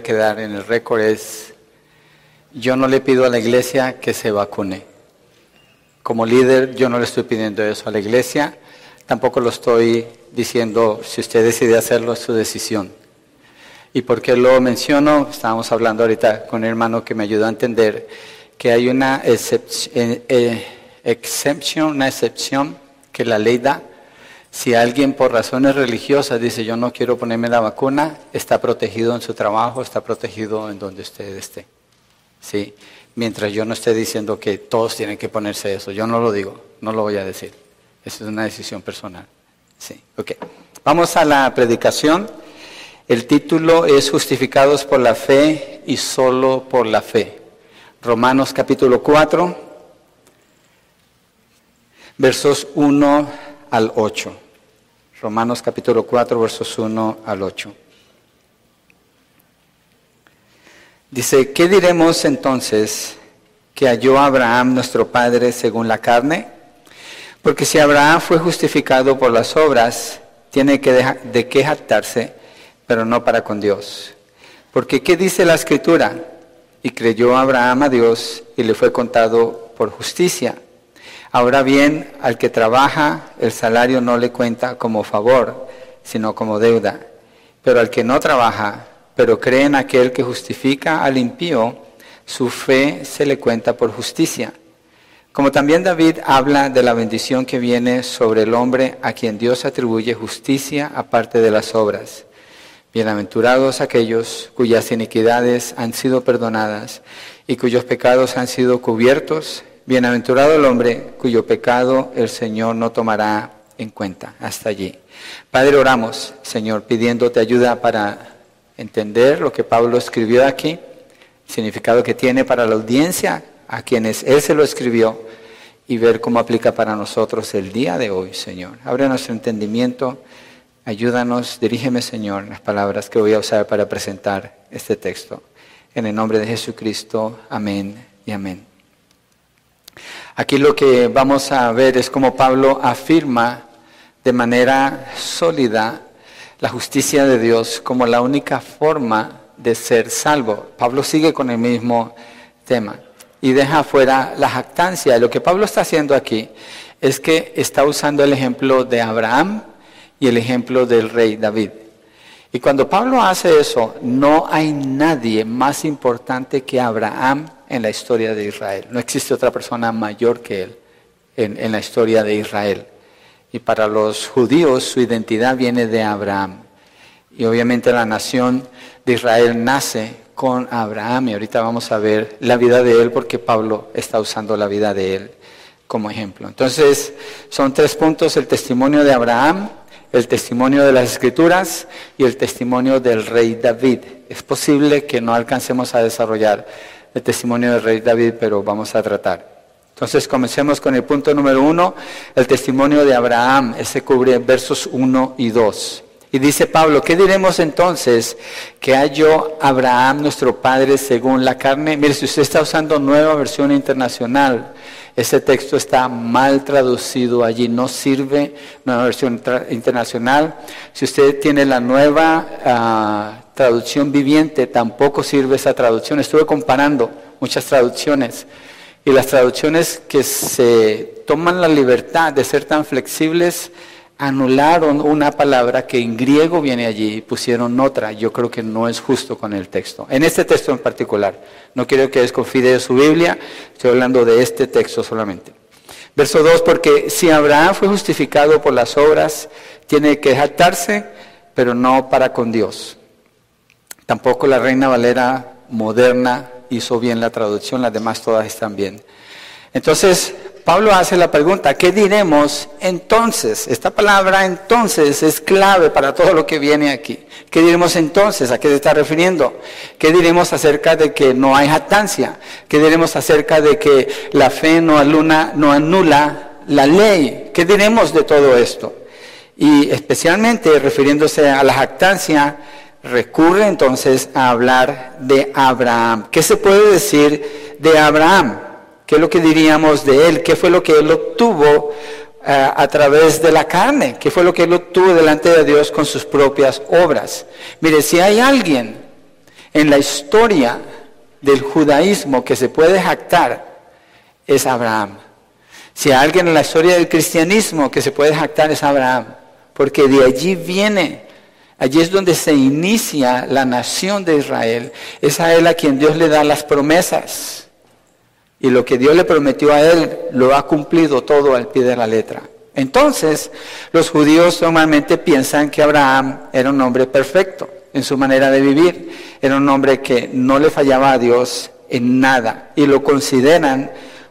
quedar en el récord es, yo no le pido a la iglesia que se vacune. Como líder, yo no le estoy pidiendo eso a la iglesia, tampoco lo estoy diciendo, si usted decide hacerlo, es su decisión. ¿Y por qué lo menciono? Estábamos hablando ahorita con un hermano que me ayudó a entender que hay una excepción, eh, eh, una excepción que la ley da si alguien por razones religiosas dice yo no quiero ponerme la vacuna, está protegido en su trabajo, está protegido en donde usted esté. ¿Sí? Mientras yo no esté diciendo que todos tienen que ponerse eso, yo no lo digo, no lo voy a decir. Esa es una decisión personal. Sí, ok. Vamos a la predicación. El título es Justificados por la fe y solo por la fe. Romanos capítulo 4, versos 1 al 8. Romanos capítulo 4, versos 1 al 8. Dice, ¿qué diremos entonces que halló Abraham nuestro padre según la carne? Porque si Abraham fue justificado por las obras, tiene que de qué jactarse, pero no para con Dios. Porque ¿qué dice la escritura? Y creyó Abraham a Dios y le fue contado por justicia. Ahora bien, al que trabaja, el salario no le cuenta como favor, sino como deuda. Pero al que no trabaja, pero cree en aquel que justifica al impío, su fe se le cuenta por justicia. Como también David habla de la bendición que viene sobre el hombre a quien Dios atribuye justicia aparte de las obras. Bienaventurados aquellos cuyas iniquidades han sido perdonadas y cuyos pecados han sido cubiertos. Bienaventurado el hombre cuyo pecado el Señor no tomará en cuenta. Hasta allí. Padre, oramos, Señor, pidiéndote ayuda para entender lo que Pablo escribió aquí, significado que tiene para la audiencia a quienes él se lo escribió y ver cómo aplica para nosotros el día de hoy, Señor. Abre nuestro entendimiento, ayúdanos, dirígeme, Señor, las palabras que voy a usar para presentar este texto. En el nombre de Jesucristo, amén y amén. Aquí lo que vamos a ver es cómo Pablo afirma de manera sólida la justicia de Dios como la única forma de ser salvo. Pablo sigue con el mismo tema y deja fuera la jactancia. Lo que Pablo está haciendo aquí es que está usando el ejemplo de Abraham y el ejemplo del rey David. Y cuando Pablo hace eso, no hay nadie más importante que Abraham en la historia de Israel. No existe otra persona mayor que él en, la historia de Israel. Y para los judíos su identidad viene de Abraham. Y obviamente la nación de Israel nace con Abraham. Y ahorita vamos a ver la vida de él porque Pablo está usando la vida de él como ejemplo. Entonces, son tres puntos, el testimonio de Abraham, el testimonio de las escrituras y el testimonio del rey David. Es posible que no alcancemos a desarrollar el testimonio del rey David, pero vamos a tratar. Entonces comencemos con el punto número uno, el testimonio de Abraham. Ese cubre versos uno y dos. Y dice Pablo, ¿qué diremos entonces que halló Abraham nuestro padre según la carne? Mire, si usted está usando nueva versión internacional, ese texto está mal traducido allí, no sirve nueva versión internacional. Si usted tiene la nueva ah, traducción viviente, tampoco sirve esa traducción. Estuve comparando muchas traducciones y las traducciones que se toman la libertad de ser tan flexibles anularon una palabra que en griego viene allí y pusieron otra. Yo creo que no es justo con el texto. En este texto en particular. No quiero que desconfíe de su Biblia, estoy hablando de este texto solamente. Verso 2, porque si Abraham fue justificado por las obras, tiene que jactarse, pero no para con Dios. Tampoco la Reina Valera moderna hizo bien la traducción, las demás todas están bien. Entonces, Pablo hace la pregunta, ¿qué diremos entonces? Esta palabra entonces es clave para todo lo que viene aquí. ¿Qué diremos entonces? ¿A qué se está refiriendo? ¿Qué diremos acerca de que no hay jactancia? ¿Qué diremos acerca de que la fe no, aluna, no anula la ley? ¿Qué diremos de todo esto? Y especialmente refiriéndose a la jactancia, recurre entonces a hablar de Abraham. ¿Qué se puede decir de Abraham? ¿Qué es lo que diríamos de él? ¿Qué fue lo que él obtuvo eh, a través de la carne? ¿Qué fue lo que él obtuvo delante de Dios con sus propias obras? Mire, si hay alguien En la historia del judaísmo que se puede jactar es Abraham. Si hay alguien en la historia del cristianismo que se puede jactar es Abraham, porque de allí viene, allí es donde se inicia la nación de Israel. Es a él a quien Dios le da las promesas. Y lo que Dios le prometió a él lo ha cumplido todo al pie de la letra. Entonces, los judíos normalmente piensan que Abraham era un hombre perfecto en su manera de vivir, era un hombre que no le fallaba a Dios en nada y lo consideran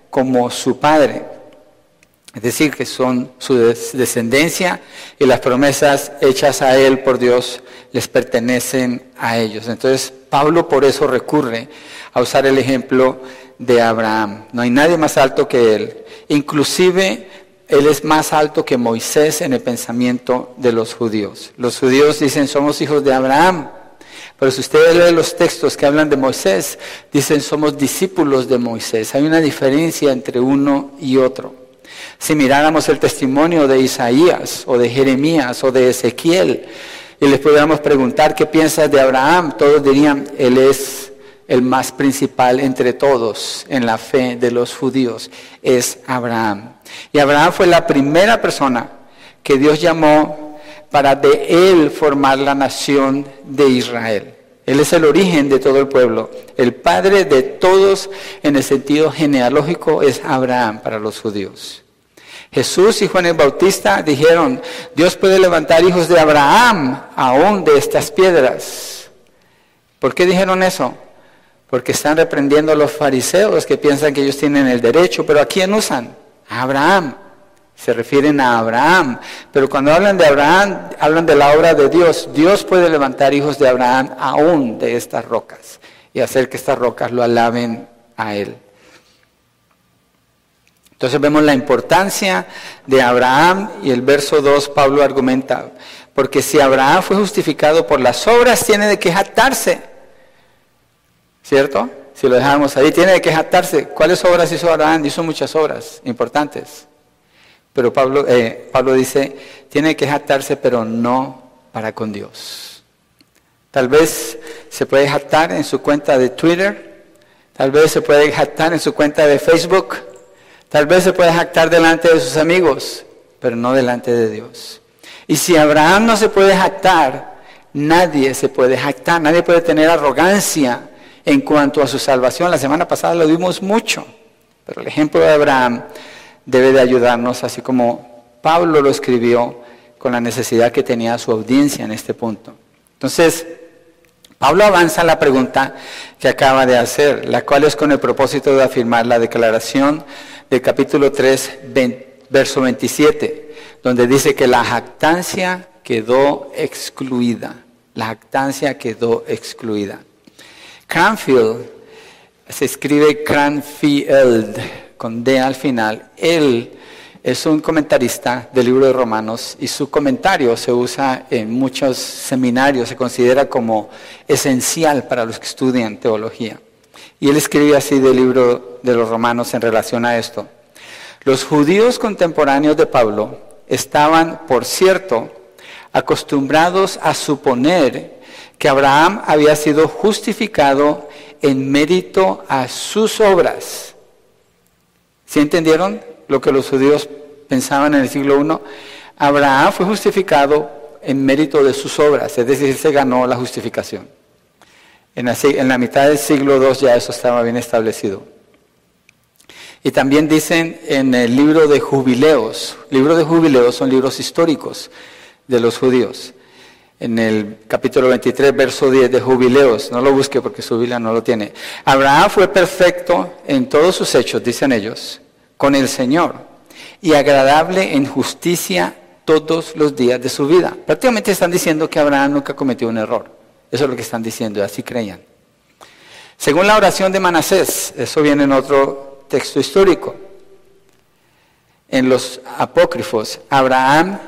como su padre. Es decir, que son su descendencia y las promesas hechas a él por Dios les pertenecen a ellos. Entonces, Pablo por eso recurre a usar el ejemplo de Abraham. No hay nadie más alto que él. Inclusive, él es más alto que Moisés en el pensamiento de los judíos. Los judíos dicen, somos hijos de Abraham. Pero si ustedes leen los textos que hablan de Moisés, dicen, somos discípulos de Moisés. Hay una diferencia entre uno y otro. Si miráramos el testimonio de Isaías o de Jeremías o de Ezequiel y les pudiéramos preguntar qué piensas de Abraham, todos dirían, él es el más principal entre todos en la fe de los judíos, es Abraham. Y Abraham fue la primera persona que Dios llamó para de él formar la nación de Israel. Él es el origen de todo el pueblo. El padre de todos en el sentido genealógico es Abraham para los judíos. Jesús y Juan el Bautista dijeron, Dios puede levantar hijos de Abraham aún de estas piedras. ¿Por qué dijeron eso? Porque están reprendiendo a los fariseos que piensan que ellos tienen el derecho, pero ¿a quién usan? A Abraham. Se refieren a Abraham. Pero cuando hablan de Abraham, hablan de la obra de Dios. Dios puede levantar hijos de Abraham aún de estas rocas y hacer que estas rocas lo alaben a él. Entonces vemos la importancia de Abraham y el verso 2 Pablo argumenta, porque si Abraham fue justificado por las obras, tiene de que jactarse. ¿Cierto? Si lo dejamos ahí, tiene de que jactarse. ¿Cuáles obras hizo Abraham? Hizo muchas obras importantes. Pero Pablo, eh, Pablo dice, tiene que jactarse, pero no para con Dios. Tal vez se puede jactar en su cuenta de Twitter, tal vez se puede jactar en su cuenta de Facebook, Tal vez se puede jactar delante de sus amigos, pero no delante de Dios. Y si Abraham no se puede jactar, nadie se puede jactar, nadie puede tener arrogancia en cuanto a su salvación. La semana pasada lo vimos mucho, pero el ejemplo de Abraham debe de ayudarnos, así como Pablo lo escribió con la necesidad que tenía su audiencia en este punto. Entonces, Pablo avanza la pregunta que acaba de hacer, la cual es con el propósito de afirmar la declaración del capítulo 3, verso 27, donde dice que la jactancia quedó excluida. La jactancia quedó excluida. Cranfield, se escribe Cranfield, con D al final. Él es un comentarista del libro de Romanos y su comentario se usa en muchos seminarios, se considera como esencial para los que estudian teología. Y él escribe así del libro de los romanos en relación a esto. Los judíos contemporáneos de Pablo estaban, por cierto, acostumbrados a suponer que Abraham había sido justificado en mérito a sus obras. ¿Sí entendieron lo que los judíos pensaban en el siglo I? Abraham fue justificado en mérito de sus obras, es decir, se ganó la justificación. En la, mitad del siglo II ya eso estaba bien establecido. Y también dicen en el libro de jubileos, libros de jubileos son libros históricos de los judíos. En el capítulo 23, verso 10 de jubileos, no lo busque porque su Biblia no lo tiene. Abraham fue perfecto en todos sus hechos, dicen ellos, con el Señor, y agradable en justicia todos los días de su vida. Prácticamente están diciendo que Abraham nunca cometió un error. Eso es lo que están diciendo, así creían. Según la oración de Manasés, eso viene en otro texto histórico. En los apócrifos, Abraham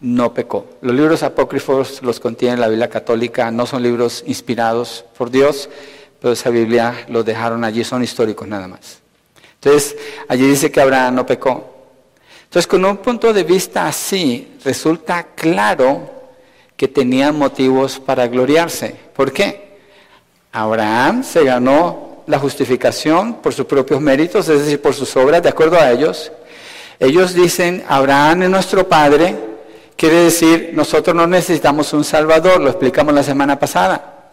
no pecó. Los libros apócrifos los contiene la Biblia católica, no son libros inspirados por Dios, pero esa Biblia los dejaron allí, son históricos nada más. Entonces, allí dice que Abraham no pecó. Entonces, con un punto de vista así, resulta claro que tenían motivos para gloriarse. ¿Por qué? Abraham se ganó la justificación por sus propios méritos, es decir, por sus obras, de acuerdo a ellos. Ellos dicen, Abraham es nuestro padre, quiere decir, nosotros no necesitamos un Salvador, lo explicamos la semana pasada.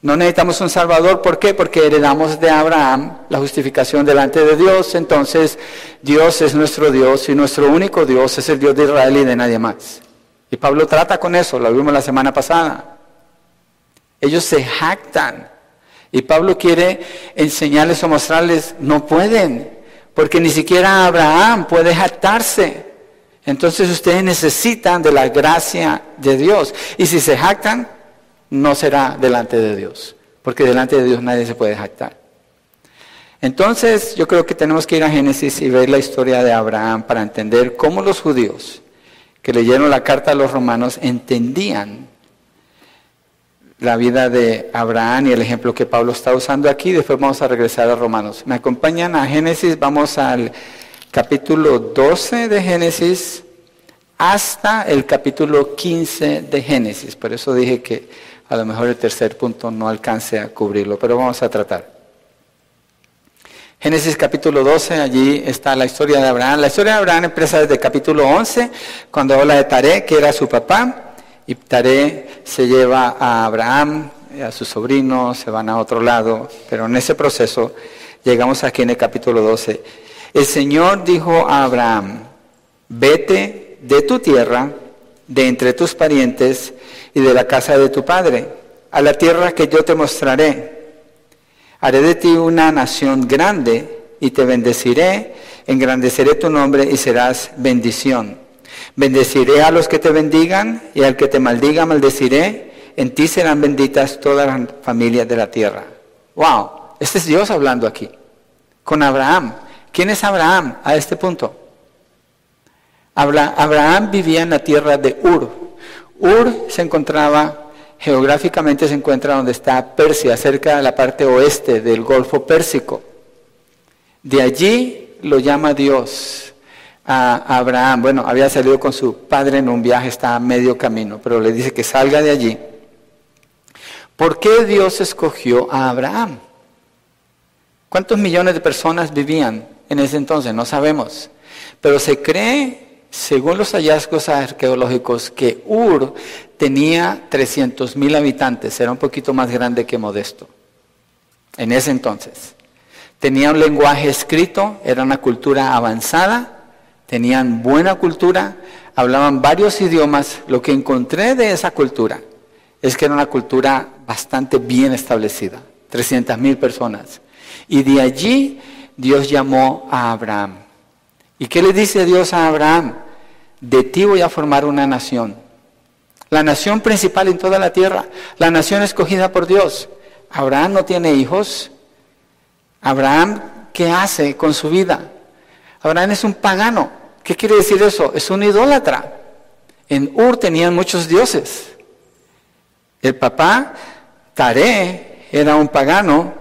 No necesitamos un Salvador, ¿por qué? Porque heredamos de Abraham la justificación delante de Dios, entonces Dios es nuestro Dios y nuestro único Dios es el Dios de Israel y de nadie más. Y Pablo trata con eso, lo vimos la semana pasada. Ellos se jactan y Pablo quiere enseñarles o mostrarles, no pueden, porque ni siquiera Abraham puede jactarse. Entonces ustedes necesitan de la gracia de Dios. Y si se jactan, no será delante de Dios, porque delante de Dios nadie se puede jactar. Entonces yo creo que tenemos que ir a Génesis y ver la historia de Abraham para entender cómo los judíos que leyeron la carta a los romanos entendían la vida de Abraham y el ejemplo que Pablo está usando aquí. Después vamos a regresar a Romanos. Me acompañan a Génesis, vamos al capítulo 12 de Génesis hasta el capítulo 15 de Génesis. Por eso dije que a lo mejor el tercer punto no alcance a cubrirlo, pero vamos a tratar. Génesis capítulo 12, allí está la historia de Abraham. La historia de Abraham empieza desde capítulo 11, cuando habla de Taré, que era su papá, y Taré se lleva a Abraham, a su sobrino, se van a otro lado, pero en ese proceso llegamos aquí en el capítulo 12. El Señor dijo a Abraham, vete de tu tierra, de entre tus parientes, y de la casa de tu padre, a la tierra que yo te mostraré. Haré de ti una nación grande y te bendeciré, engrandeceré tu nombre y serás bendición. Bendeciré a los que te bendigan y al que te maldiga maldeciré. En ti serán benditas todas las familias de la tierra. Wow, este es Dios hablando aquí, con Abraham. ¿Quién es Abraham a este punto? Abraham vivía en la tierra de Ur, Ur se encontraba, geográficamente se encuentra donde está Persia, cerca de la parte oeste del Golfo Pérsico. De allí lo llama Dios a Abraham. Bueno, había salido con su padre en un viaje, está a medio camino, pero le dice que salga de allí. ¿Por qué Dios escogió a Abraham? ¿Cuántos millones de personas vivían en ese entonces? No sabemos. Pero se cree según los hallazgos arqueológicos, que Ur tenía 300.000 habitantes, era un poquito más grande que Modesto, en ese entonces. Tenía un lenguaje escrito, era una cultura avanzada, tenían buena cultura, hablaban varios idiomas. Lo que encontré de esa cultura es que era una cultura bastante bien establecida, 300.000 personas. Y de allí Dios llamó a Abraham. ¿Y qué le dice Dios a Abraham? de ti voy a formar una nación. La nación principal en toda la tierra, la nación escogida por Dios. Abraham no tiene hijos. Abraham, ¿qué hace con su vida? Abraham es un pagano. ¿Qué quiere decir eso? Es un idólatra. En Ur tenían muchos dioses. El papá, Taré, era un pagano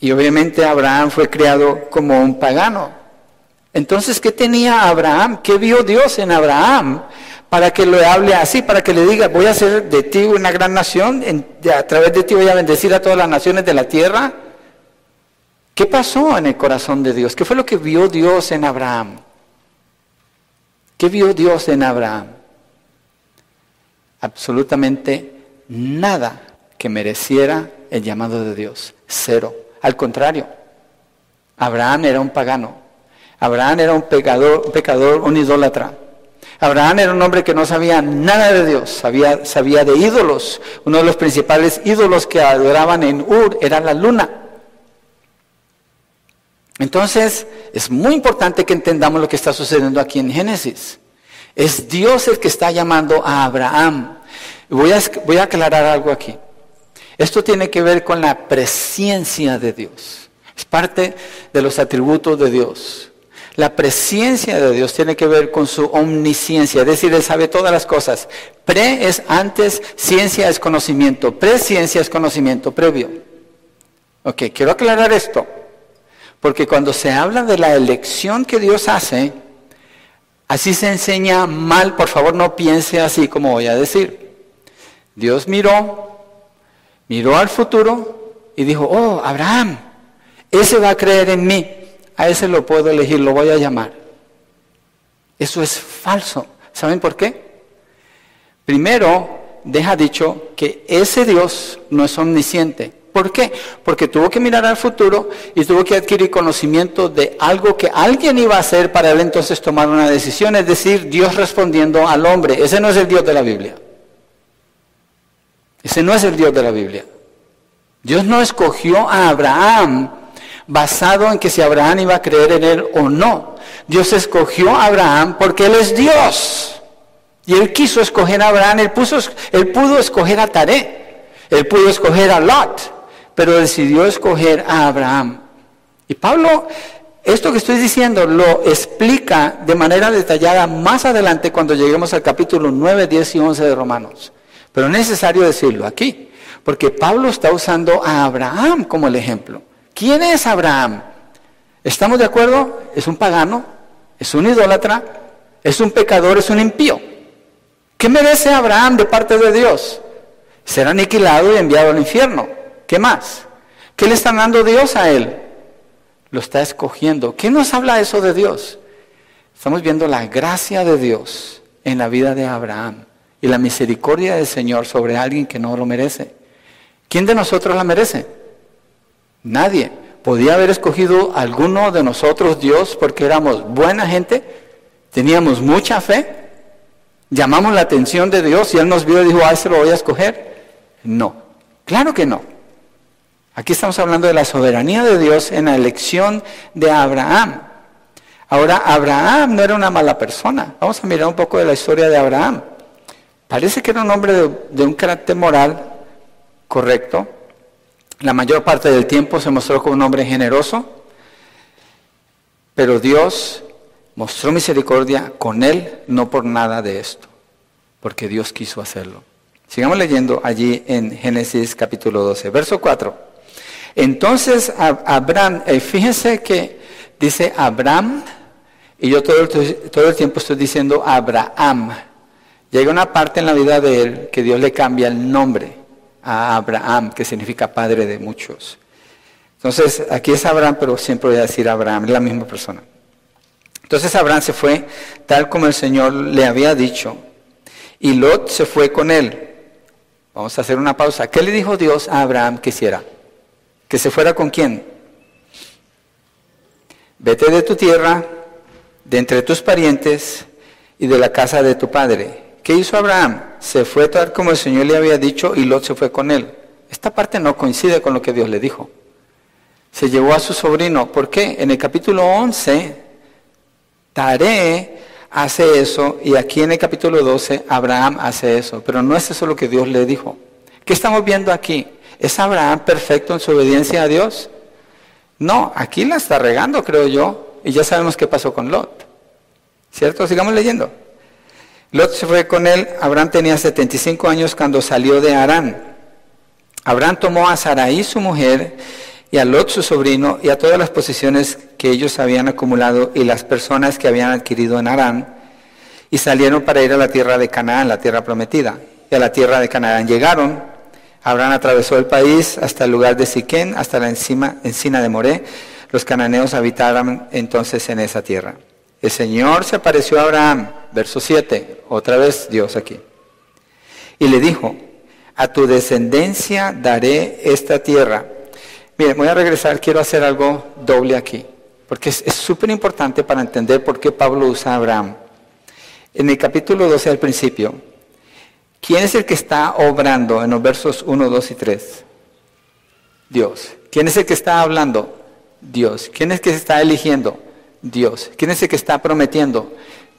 y obviamente Abraham fue criado como un pagano. Entonces, ¿qué tenía Abraham? ¿Qué vio Dios en Abraham? Para que le hable así, para que le diga, voy a hacer de ti una gran nación, a través de ti voy a bendecir a todas las naciones de la tierra. ¿Qué pasó en el corazón de Dios? ¿Qué fue lo que vio Dios en Abraham? ¿Qué vio Dios en Abraham? Absolutamente nada que mereciera el llamado de Dios. Cero. Al contrario, Abraham era un pagano. Abraham era un pecador, un pecador, un idólatra. Abraham era un hombre que no sabía nada de Dios, sabía, sabía de ídolos. Uno de los principales ídolos que adoraban en Ur era la luna. Entonces, es muy importante que entendamos lo que está sucediendo aquí en Génesis. Es Dios el que está llamando a Abraham. Voy a, voy a aclarar algo aquí. Esto tiene que ver con la presencia de Dios. Es parte de los atributos de Dios. La presencia de Dios tiene que ver con su omnisciencia, es decir, Él sabe todas las cosas. Pre es antes, ciencia es conocimiento, presciencia es conocimiento previo. Ok, quiero aclarar esto, porque cuando se habla de la elección que Dios hace, así se enseña mal, por favor no piense así como voy a decir. Dios miró, miró al futuro y dijo, oh, Abraham, ese va a creer en mí, a ese lo puedo elegir, lo voy a llamar. Eso es falso. ¿Saben por qué? Primero, deja dicho que ese Dios no es omnisciente. ¿Por qué? Porque tuvo que mirar al futuro y tuvo que adquirir conocimiento de algo que alguien iba a hacer para él entonces tomar una decisión, es decir, Dios respondiendo al hombre. Ese no es el Dios de la Biblia. Ese no es el Dios de la Biblia. Dios no escogió a Abraham basado en que si Abraham iba a creer en él o no. Dios escogió a Abraham porque él es Dios. Y él quiso escoger a Abraham, él, él pudo escoger a Taré, él pudo escoger a Lot pero decidió escoger a Abraham. Y Pablo, esto que estoy diciendo lo explica de manera detallada más adelante cuando lleguemos al capítulo 9, 10 y 11 de Romanos. Pero es necesario decirlo aquí, porque Pablo está usando a Abraham como el ejemplo. ¿Quién es Abraham? ¿Estamos de acuerdo? Es un pagano, es un idólatra, es un pecador, es un impío. ¿Qué merece Abraham de parte de Dios? Ser aniquilado y enviado al infierno. ¿Qué más? ¿Qué le está dando Dios a él? Lo está escogiendo. ¿Qué nos habla eso de Dios? Estamos viendo la gracia de Dios en la vida de Abraham y la misericordia del Señor sobre alguien que no lo merece. ¿Quién de nosotros la merece? Nadie. ¿Podía haber escogido alguno de nosotros Dios porque éramos buena gente? ¿Teníamos mucha fe? ¿Llamamos la atención de Dios y Él nos vio y dijo, ah, se lo voy a escoger? No. Claro que no. Aquí estamos hablando de la soberanía de Dios en la elección de Abraham. Ahora, Abraham no era una mala persona. Vamos a mirar un poco de la historia de Abraham. Parece que era un hombre de, un carácter moral correcto. La mayor parte del tiempo se mostró como un hombre generoso, pero Dios mostró misericordia con él, no por nada de esto, porque Dios quiso hacerlo. Sigamos leyendo allí en Génesis capítulo 12, verso 4. Entonces Abraham, eh, fíjense que dice Abraham, y yo todo el, todo el tiempo estoy diciendo Abraham. Llega una parte en la vida de él que Dios le cambia el nombre a Abraham, que significa padre de muchos. Entonces, aquí es Abraham, pero siempre voy a decir Abraham, es la misma persona. Entonces Abraham se fue tal como el Señor le había dicho, y Lot se fue con él. Vamos a hacer una pausa. ¿Qué le dijo Dios a Abraham que hiciera? ¿Que se fuera con quién? Vete de tu tierra, de entre tus parientes y de la casa de tu padre. ¿Qué hizo Abraham? Se fue tal como el Señor le había dicho y Lot se fue con él. Esta parte no coincide con lo que Dios le dijo. Se llevó a su sobrino. ¿Por qué? En el capítulo 11, Taré hace eso y aquí en el capítulo 12, Abraham hace eso. Pero no es eso lo que Dios le dijo. ¿Qué estamos viendo aquí? ¿Es Abraham perfecto en su obediencia a Dios? No, aquí la está regando, creo yo, y ya sabemos qué pasó con Lot. ¿Cierto? Sigamos leyendo. Lot se fue con él, Abraham tenía 75 años cuando salió de Arán. Abraham tomó a Sarai, su mujer, y a Lot, su sobrino, y a todas las posesiones que ellos habían acumulado y las personas que habían adquirido en Arán, y salieron para ir a la tierra de Canaán, la tierra prometida. Y a la tierra de Canaán llegaron, Abraham atravesó el país hasta el lugar de Siquén, hasta la encima, encina de Moré. Los cananeos habitaban entonces en esa tierra. El Señor se apareció a Abraham, verso 7, otra vez Dios aquí. Y le dijo, a tu descendencia daré esta tierra. Mire, voy a regresar, quiero hacer algo doble aquí, porque es súper importante para entender por qué Pablo usa a Abraham. En el capítulo 12 al principio, ¿Quién es el que está obrando en los versos 1, 2 y 3? Dios. ¿Quién es el que está hablando? Dios. ¿Quién es el que está eligiendo? Dios. ¿Quién es el que está prometiendo?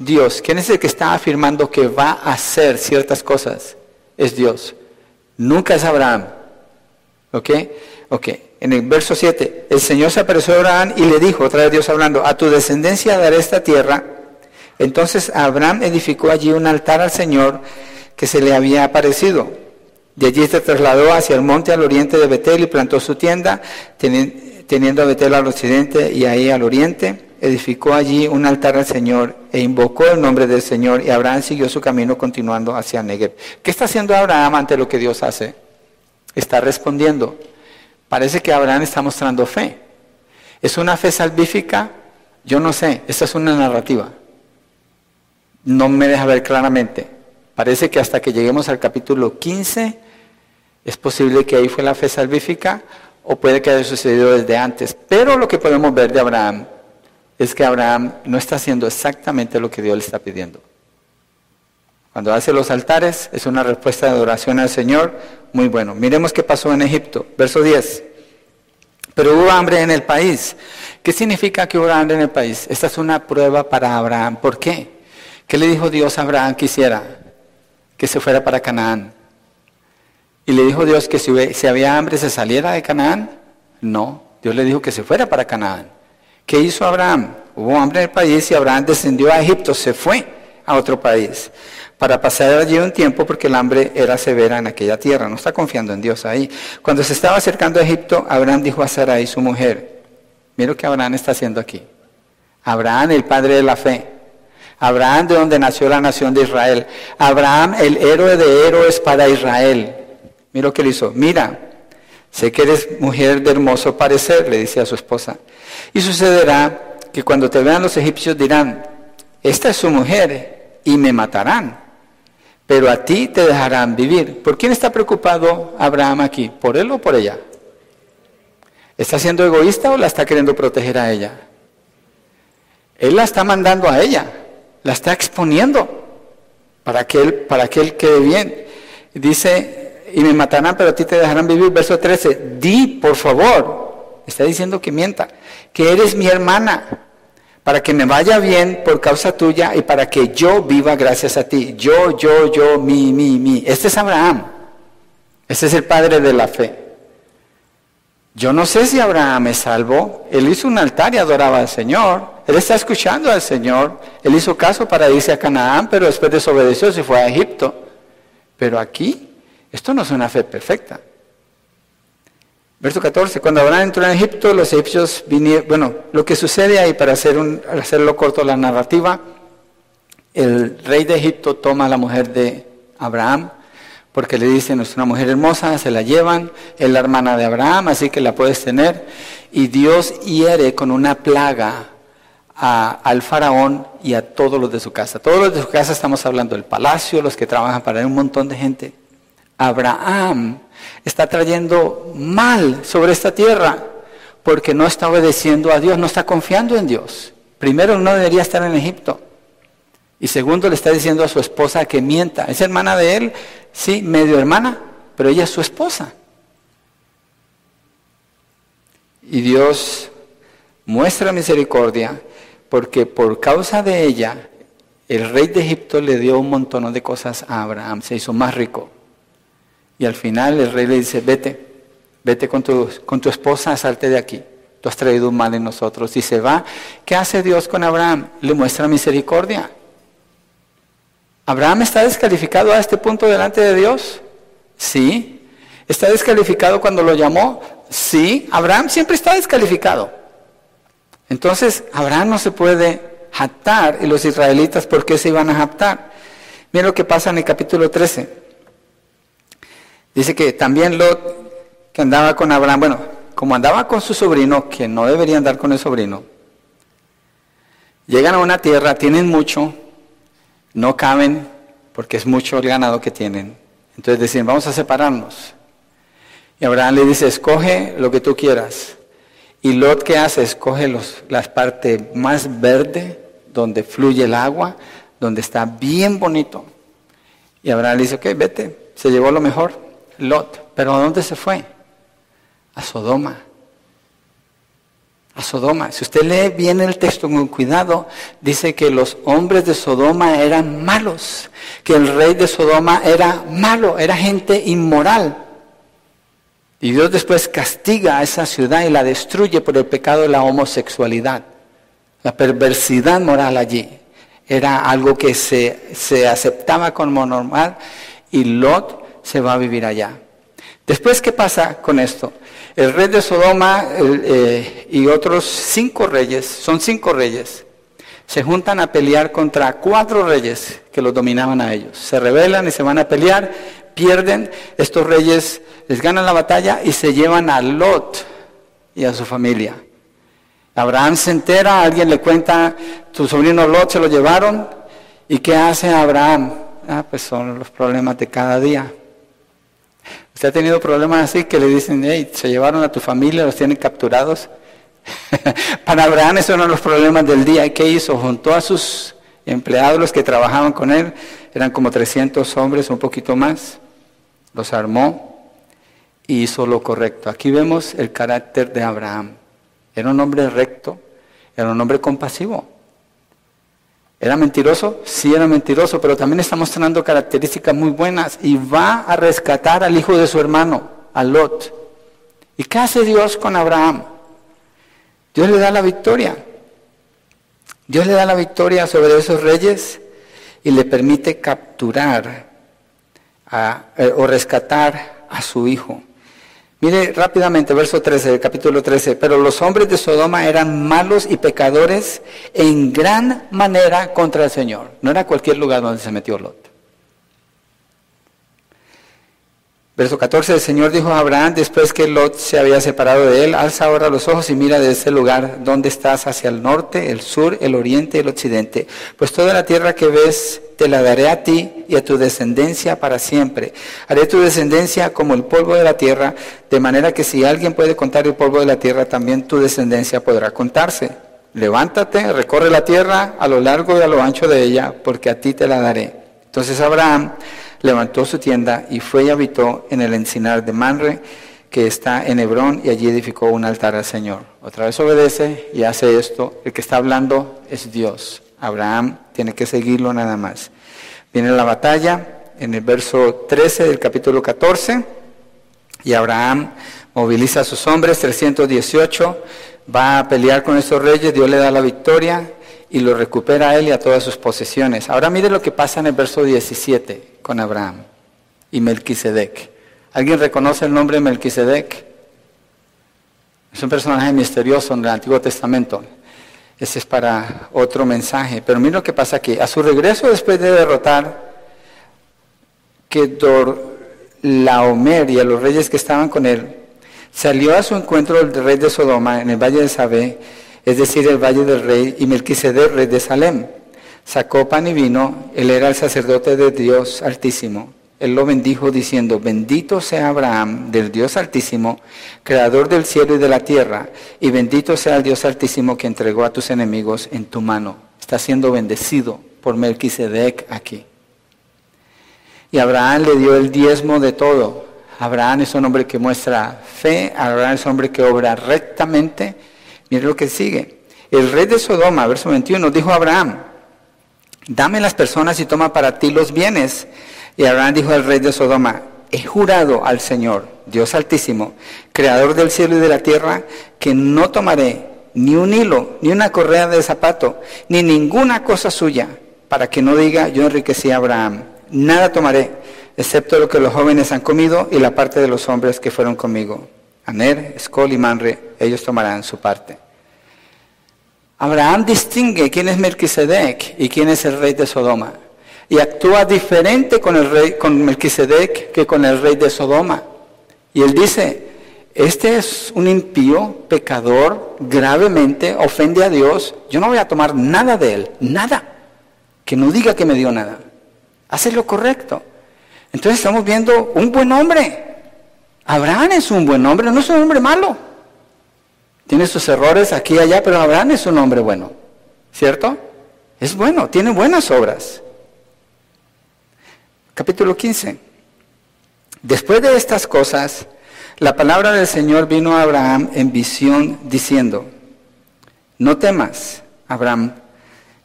Dios. ¿Quién es el que está afirmando que va a hacer ciertas cosas? Es Dios. Nunca es Abraham. ¿Ok? Ok. En el verso 7, el Señor se apareció a Abraham y le dijo, otra vez Dios hablando, a tu descendencia daré esta tierra. Entonces Abraham edificó allí un altar al Señor que se le había aparecido. De allí se trasladó hacia el monte al oriente de Betel y plantó su tienda, teniendo a Betel al occidente y ahí al oriente. Edificó allí un altar al Señor e invocó el nombre del Señor y Abraham siguió su camino continuando hacia Negev. ¿Qué está haciendo Abraham ante lo que Dios hace? Está respondiendo. Parece que Abraham está mostrando fe. ¿Es una fe salvífica? Yo no sé, esta es una narrativa. No me deja ver claramente. Parece que hasta que lleguemos al capítulo 15 es posible que ahí fue la fe salvífica o puede que haya sucedido desde antes. Pero lo que podemos ver de Abraham es que Abraham no está haciendo exactamente lo que Dios le está pidiendo. Cuando hace los altares es una respuesta de adoración al Señor muy bueno. Miremos qué pasó en Egipto. Verso 10. Pero hubo hambre en el país. ¿Qué significa que hubo hambre en el país? Esta es una prueba para Abraham. ¿Por qué? ¿Qué le dijo Dios a Abraham que hiciera? Que se fuera para Canaán. ¿Y le dijo Dios que si, había hambre se saliera de Canaán? No, Dios le dijo que se fuera para Canaán. ¿Qué hizo Abraham? Hubo hambre en el país y Abraham descendió a Egipto, se fue a otro país para pasar allí un tiempo porque el hambre era severa en aquella tierra. No está confiando en Dios ahí. Cuando se estaba acercando a Egipto, Abraham dijo a Sarai, su mujer, mira lo que Abraham está haciendo aquí. Abraham, el padre de la fe. Abraham, de donde nació la nación de Israel. Abraham, el héroe de héroes para Israel. Mira lo que le hizo. Mira, sé que eres mujer de hermoso parecer, le dice a su esposa. Y sucederá que cuando te vean los egipcios dirán, esta es su mujer y me matarán pero a ti te dejarán vivir. ¿Por quién está preocupado Abraham aquí? ¿Por él o por ella? ¿Está siendo egoísta o la está queriendo proteger a ella? Él la está mandando a ella, la está exponiendo para que él, para que él quede bien. Dice, y me matarán, pero a ti te dejarán vivir. Verso 13, di por favor, está diciendo que mienta, que eres mi hermana para que me vaya bien por causa tuya y para que yo viva gracias a ti. Yo, yo, yo, mi, mi, mi. Este es Abraham. Este es el padre de la fe. Yo no sé si Abraham es salvo. Él hizo un altar y adoraba al Señor. Él está escuchando al Señor. Él hizo caso para irse a Canaán, pero después desobedeció y fue a Egipto. Pero aquí, esto no es una fe perfecta. Verso 14, cuando Abraham entró en Egipto, los egipcios vinieron, bueno, lo que sucede ahí, para hacerlo corto la narrativa, el rey de Egipto toma a la mujer de Abraham, porque le dicen, es una mujer hermosa, se la llevan, es la hermana de Abraham, así que la puedes tener, y Dios hiere con una plaga al faraón y a todos los de su casa. Todos los de su casa estamos hablando del palacio, los que trabajan para él, un montón de gente. Abraham está trayendo mal sobre esta tierra porque no está obedeciendo a Dios, no está confiando en Dios. Primero, no debería estar en Egipto. Y segundo, le está diciendo a su esposa que mienta. Es hermana de él, sí, medio hermana, pero ella es su esposa. Y Dios muestra misericordia porque por causa de ella, el rey de Egipto le dio un montón de cosas a Abraham, se hizo más rico. Y al final el rey le dice, vete, vete con tu, con tu esposa, salte de aquí. Tú has traído un mal en nosotros. Y se va. ¿Qué hace Dios con Abraham? Le muestra misericordia. ¿Abraham está descalificado a este punto delante de Dios? Sí. ¿Está descalificado cuando lo llamó? Sí. Abraham siempre está descalificado. Entonces, Abraham no se puede jactar y los israelitas, ¿por qué se iban a jactar? Mira lo que pasa en el capítulo 13. Dice que también Lot, que andaba con Abraham, bueno, como andaba con su sobrino, que no debería andar con el sobrino, llegan a una tierra, tienen mucho, no caben porque es mucho el ganado que tienen. Entonces deciden, vamos a separarnos. Y Abraham le dice, escoge lo que tú quieras. Y Lot, ¿qué hace? Escoge los, las partes más verdes, donde fluye el agua, donde está bien bonito. Y Abraham le dice, ok, vete, se llevó lo mejor. Lot. ¿Pero a dónde se fue? A Sodoma. A Sodoma. Si usted lee bien el texto con cuidado, dice que los hombres de Sodoma eran malos, que el rey de Sodoma era malo, era gente inmoral. Y Dios después castiga a esa ciudad y la destruye por el pecado de la homosexualidad. La perversidad moral allí era algo que se, se aceptaba como normal y Lot se va a vivir allá. Después, ¿qué pasa con esto? El rey de Sodoma eh, y otros cinco reyes, son cinco reyes, se juntan a pelear contra cuatro reyes que los dominaban a ellos. Se rebelan y se van a pelear, pierden, estos reyes les ganan la batalla y se llevan a Lot y a su familia. Abraham se entera, alguien le cuenta, tu sobrino Lot se lo llevaron. ¿Y qué hace Abraham? Ah, pues son los problemas de cada día. ¿Usted ha tenido problemas así que le dicen, hey, se llevaron a tu familia, los tienen capturados? Para Abraham esos eran los problemas del día. ¿Y qué hizo? Juntó a sus empleados, los que trabajaban con él, eran como 300 hombres, un poquito más, los armó y hizo lo correcto. Aquí vemos el carácter de Abraham. Era un hombre recto, era un hombre compasivo. ¿Era mentiroso? Sí, era mentiroso, pero también está mostrando características muy buenas y va a rescatar al hijo de su hermano, a Lot. ¿Y qué hace Dios con Abraham? Dios le da la victoria. Dios le da la victoria sobre esos reyes y le permite capturar eh, o rescatar a su hijo. Mire rápidamente, verso 13 del capítulo 13. Pero los hombres de Sodoma eran malos y pecadores en gran manera contra el Señor. No era cualquier lugar donde se metió Lot. Verso 14, el Señor dijo a Abraham, después que Lot se había separado de él, alza ahora los ojos y mira de ese lugar donde estás hacia el norte, el sur, el oriente y el occidente. Pues toda la tierra que ves te la daré a ti y a tu descendencia para siempre. Haré tu descendencia como el polvo de la tierra, de manera que si alguien puede contar el polvo de la tierra, también tu descendencia podrá contarse. Levántate, recorre la tierra a lo largo y a lo ancho de ella, porque a ti te la daré. Entonces Abraham levantó su tienda y fue y habitó en el encinar de Manre, que está en Hebrón, y allí edificó un altar al Señor. Otra vez obedece y hace esto. El que está hablando es Dios. Abraham tiene que seguirlo nada más. Viene la batalla en el verso 13 del capítulo 14, y Abraham moviliza a sus hombres, 318, va a pelear con esos reyes, Dios le da la victoria y lo recupera a él y a todas sus posesiones. Ahora mire lo que pasa en el verso 17 con Abraham y Melquisedec. ¿Alguien reconoce el nombre de Melquisedec? Es un personaje misterioso en el Antiguo Testamento. Ese es para otro mensaje. Pero mira lo que pasa aquí. A su regreso después de derrotar que Laomer y a los reyes que estaban con él, salió a su encuentro el rey de Sodoma en el valle de Sabé, es decir, el valle del rey, y Melquisedec, rey de Salem sacó pan y vino, él era el sacerdote de Dios Altísimo. Él lo bendijo diciendo, bendito sea Abraham del Dios Altísimo, creador del cielo y de la tierra, y bendito sea el Dios Altísimo que entregó a tus enemigos en tu mano. Está siendo bendecido por Melquisedec aquí. Y Abraham le dio el diezmo de todo. Abraham es un hombre que muestra fe, Abraham es un hombre que obra rectamente. Mire lo que sigue. El rey de Sodoma, verso 21, dijo a Abraham, dame las personas y toma para ti los bienes. Y Abraham dijo al rey de Sodoma, he jurado al Señor, Dios Altísimo, Creador del cielo y de la tierra, que no tomaré ni un hilo, ni una correa de zapato, ni ninguna cosa suya, para que no diga, yo enriquecí a Abraham. Nada tomaré, excepto lo que los jóvenes han comido y la parte de los hombres que fueron conmigo. Aner, Escol y Manre, ellos tomarán su parte. Abraham distingue quién es Melquisedec y quién es el rey de Sodoma. Y actúa diferente con, el rey, con Melquisedec que con el rey de Sodoma. Y él dice, este es un impío, pecador, gravemente, ofende a Dios. Yo no voy a tomar nada de él, nada. Que no diga que me dio nada. Hace lo correcto. Entonces estamos viendo un buen hombre. Abraham es un buen hombre, no es un hombre malo. Tiene sus errores aquí y allá, pero Abraham es un hombre bueno, ¿cierto? Es bueno, tiene buenas obras. Capítulo 15. Después de estas cosas, la palabra del Señor vino a Abraham en visión diciendo, no temas, Abraham,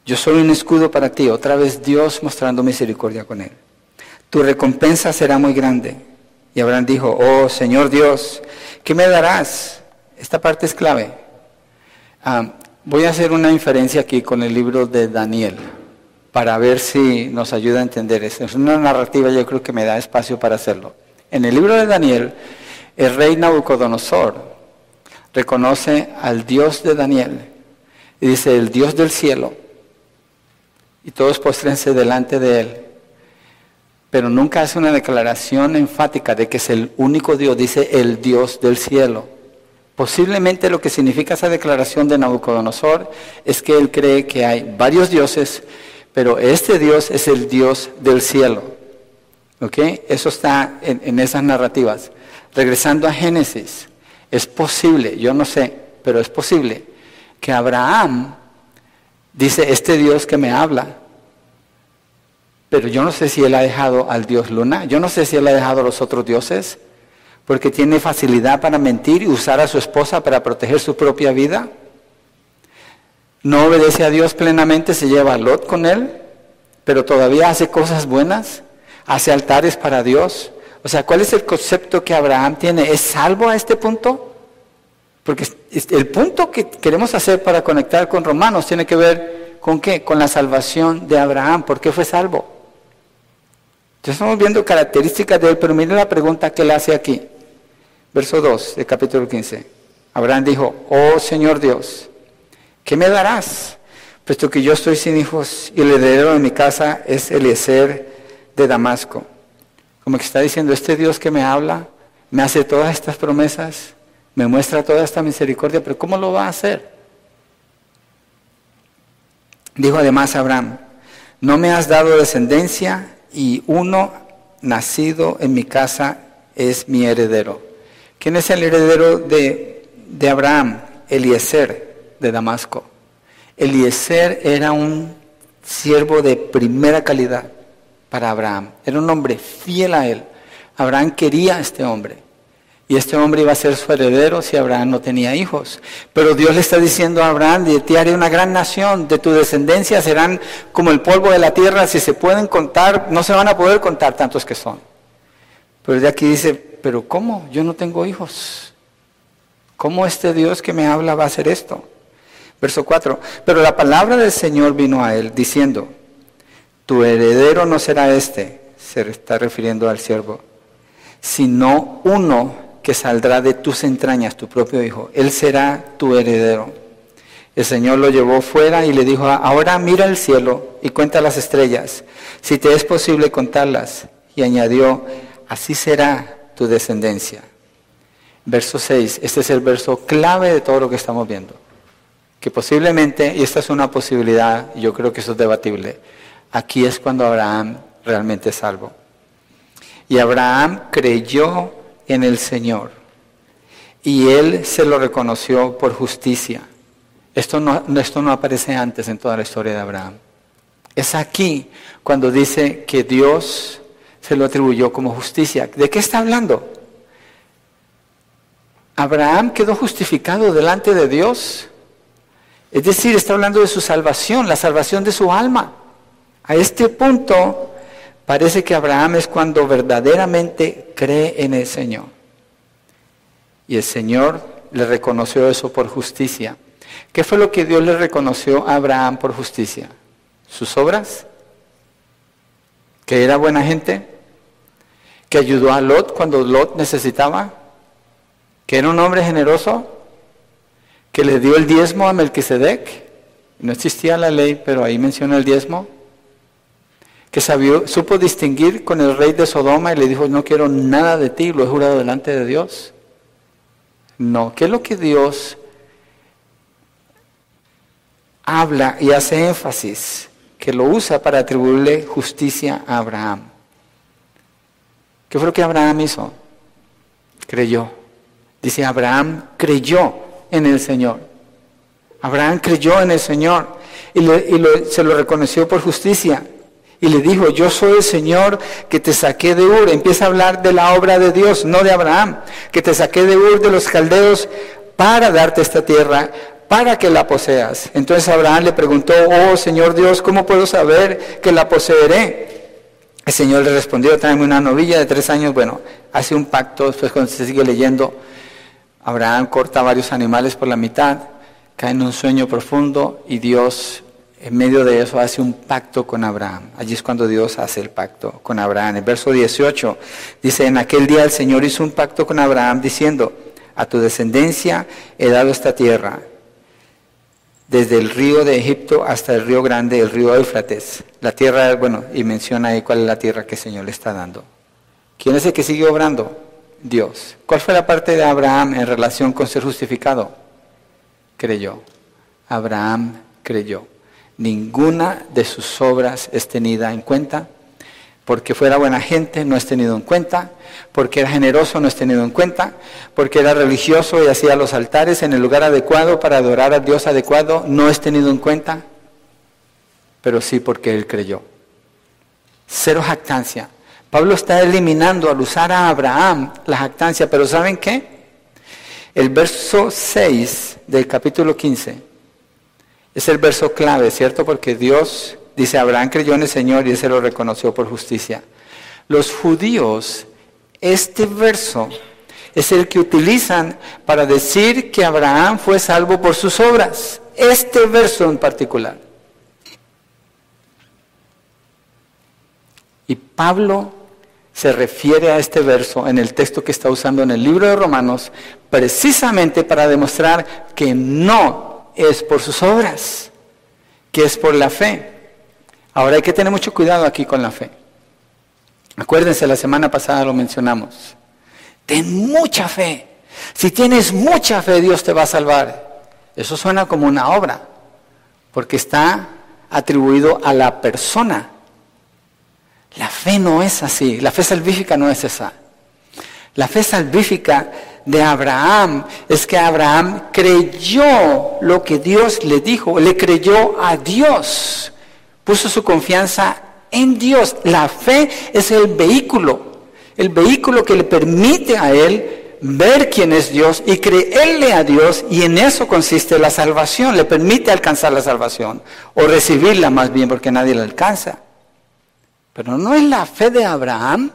yo soy un escudo para ti, otra vez Dios mostrando misericordia con él. Tu recompensa será muy grande. Y Abraham dijo, oh Señor Dios, ¿qué me darás? Esta parte es clave. Ah, voy a hacer una inferencia aquí con el libro de Daniel para ver si nos ayuda a entender esto. Es una narrativa, yo creo que me da espacio para hacerlo. En el libro de Daniel, el rey Nabucodonosor reconoce al Dios de Daniel y dice, el Dios del cielo, y todos postrense delante de él. pero nunca hace una declaración enfática de que es el único Dios, dice el Dios del cielo. Posiblemente lo que significa esa declaración de Nabucodonosor es que él cree que hay varios dioses, pero este Dios es el Dios del cielo. ¿Ok? Eso está en, en esas narrativas. Regresando a Génesis, es posible, yo no sé, pero es posible que Abraham dice, este Dios que me habla, pero yo no sé si él ha dejado al dios Luna, yo no sé si él ha dejado a los otros dioses, porque tiene facilidad para mentir y usar a su esposa para proteger su propia vida. No obedece a Dios plenamente, se lleva a Lot con él, pero todavía hace cosas buenas, hace altares para Dios. O sea, ¿cuál es el concepto que Abraham tiene? ¿Es salvo a este punto? Porque el punto que queremos hacer para conectar con Romanos tiene que ver con qué? Con la salvación de Abraham. ¿Por qué fue salvo? Ya estamos viendo características de él, pero mire la pregunta que él hace aquí. Verso 2 del capítulo 15. Abraham dijo, oh Señor Dios, ¿qué me darás? Puesto que yo estoy sin hijos y el heredero de mi casa es Eliezer de Damasco. Como que está diciendo, este Dios que me habla, me hace todas estas promesas, me muestra toda esta misericordia, pero ¿cómo lo va a hacer? Dijo además Abraham, no me has dado descendencia y uno nacido en mi casa es mi heredero. ¿Quién es el heredero de, de Abraham? Eliezer de Damasco. Eliezer era un siervo de primera calidad para Abraham. Era un hombre fiel a él. Abraham quería a este hombre. Y este hombre iba a ser su heredero si Abraham no tenía hijos. Pero Dios le está diciendo a Abraham, de ti haré una gran nación, de tu descendencia serán como el polvo de la tierra, si se pueden contar, no se van a poder contar tantos que son. Pero de aquí dice, pero ¿cómo? Yo no tengo hijos. ¿Cómo este Dios que me habla va a hacer esto? Verso 4, pero la palabra del Señor vino a él diciendo, tu heredero no será este, se está refiriendo al siervo, sino uno que saldrá de tus entrañas, tu propio hijo. Él será tu heredero. El Señor lo llevó fuera y le dijo, ahora mira el cielo y cuenta las estrellas, si te es posible contarlas. Y añadió, así será tu descendencia. Verso 6, este es el verso clave de todo lo que estamos viendo. Que posiblemente, y esta es una posibilidad, yo creo que eso es debatible, aquí es cuando Abraham realmente es salvo. Y Abraham creyó en el Señor. Y él se lo reconoció por justicia. Esto no, esto no aparece antes en toda la historia de Abraham. Es aquí cuando dice que Dios se lo atribuyó como justicia. ¿De qué está hablando? Abraham quedó justificado delante de Dios. Es decir, está hablando de su salvación, la salvación de su alma. A este punto, Parece que Abraham es cuando verdaderamente cree en el Señor. Y el Señor le reconoció eso por justicia. ¿Qué fue lo que Dios le reconoció a Abraham por justicia? ¿Sus obras? ¿Que era buena gente? ¿Que ayudó a Lot cuando Lot necesitaba? ¿Que era un hombre generoso? ¿Que le dio el diezmo a Melquisedec? No existía la ley, pero ahí menciona el diezmo que supo distinguir con el rey de Sodoma y le dijo, no quiero nada de ti, lo he jurado delante de Dios. No, ¿qué es lo que Dios habla y hace énfasis? Que lo usa para atribuirle justicia a Abraham. ¿Qué fue lo que Abraham hizo? Creyó. Dice, Abraham creyó en el Señor. Abraham creyó en el Señor y, se lo reconoció por justicia. Y le dijo, yo soy el Señor que te saqué de Ur. Empieza a hablar de la obra de Dios, no de Abraham, que te saqué de Ur de los caldeos para darte esta tierra, para que la poseas. Entonces Abraham le preguntó, oh Señor Dios, ¿cómo puedo saber que la poseeré? El Señor le respondió, tráeme una novilla de tres años. Bueno, hace un pacto, después cuando se sigue leyendo, Abraham corta varios animales por la mitad, cae en un sueño profundo y Dios en medio de eso hace un pacto con Abraham. Allí es cuando Dios hace el pacto con Abraham. En verso 18 dice, en aquel día el Señor hizo un pacto con Abraham diciendo, a tu descendencia he dado esta tierra. desde el río de Egipto hasta el río grande, el río Éufrates. La tierra, bueno, y menciona ahí cuál es la tierra que el Señor le está dando. ¿Quién es el que sigue obrando? Dios. ¿Cuál fue la parte de Abraham en relación con ser justificado? Creyó. Abraham creyó. Ninguna de sus obras es tenida en cuenta. Porque fuera buena gente no es tenido en cuenta. Porque era generoso no es tenido en cuenta. Porque era religioso y hacía los altares en el lugar adecuado para adorar al Dios adecuado no es tenido en cuenta. Pero sí porque él creyó. Cero jactancia. Pablo está eliminando al usar a Abraham la jactancia, pero ¿saben qué? El verso 6 del capítulo 15 es el verso clave, ¿cierto? Porque Dios dice, Abraham creyó en el Señor y él se lo reconoció por justicia. Los judíos, este verso es el que utilizan para decir que Abraham fue salvo por sus obras. Este verso en particular. Y Pablo se refiere a este verso en el texto que está usando en el libro de Romanos precisamente para demostrar que no es por sus obras, que es por la fe. Ahora hay que tener mucho cuidado aquí con la fe. Acuérdense, la semana pasada lo mencionamos. Ten mucha fe. Si tienes mucha fe, Dios te va a salvar. Eso suena como una obra, porque está atribuido a la persona fe no es así, la fe salvífica no es esa. La fe salvífica de Abraham es que Abraham creyó lo que Dios le dijo, le creyó a Dios, puso su confianza en Dios. La fe es el vehículo, el vehículo que le permite a él ver quién es Dios y creerle a Dios y en eso consiste la salvación, le permite alcanzar la salvación o recibirla más bien porque nadie la alcanza. Pero no es la fe de Abraham.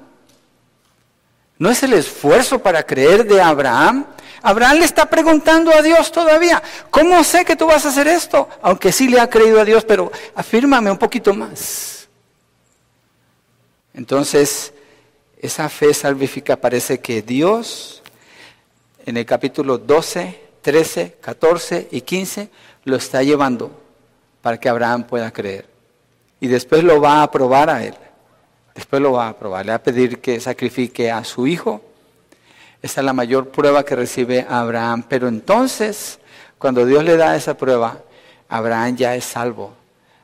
No es el esfuerzo para creer de Abraham. Abraham le está preguntando a Dios todavía, ¿cómo sé que tú vas a hacer esto? Aunque sí le ha creído a Dios, pero afírmame un poquito más. Entonces, esa fe salvífica parece que Dios, en el capítulo 12, 13, 14 y 15, lo está llevando para que Abraham pueda creer. Y después lo va a aprobar a él. Después lo va a aprobar. Le va a pedir que sacrifique a su hijo. Esa es la mayor prueba que recibe Abraham. Pero entonces, cuando Dios le da esa prueba, Abraham ya es salvo.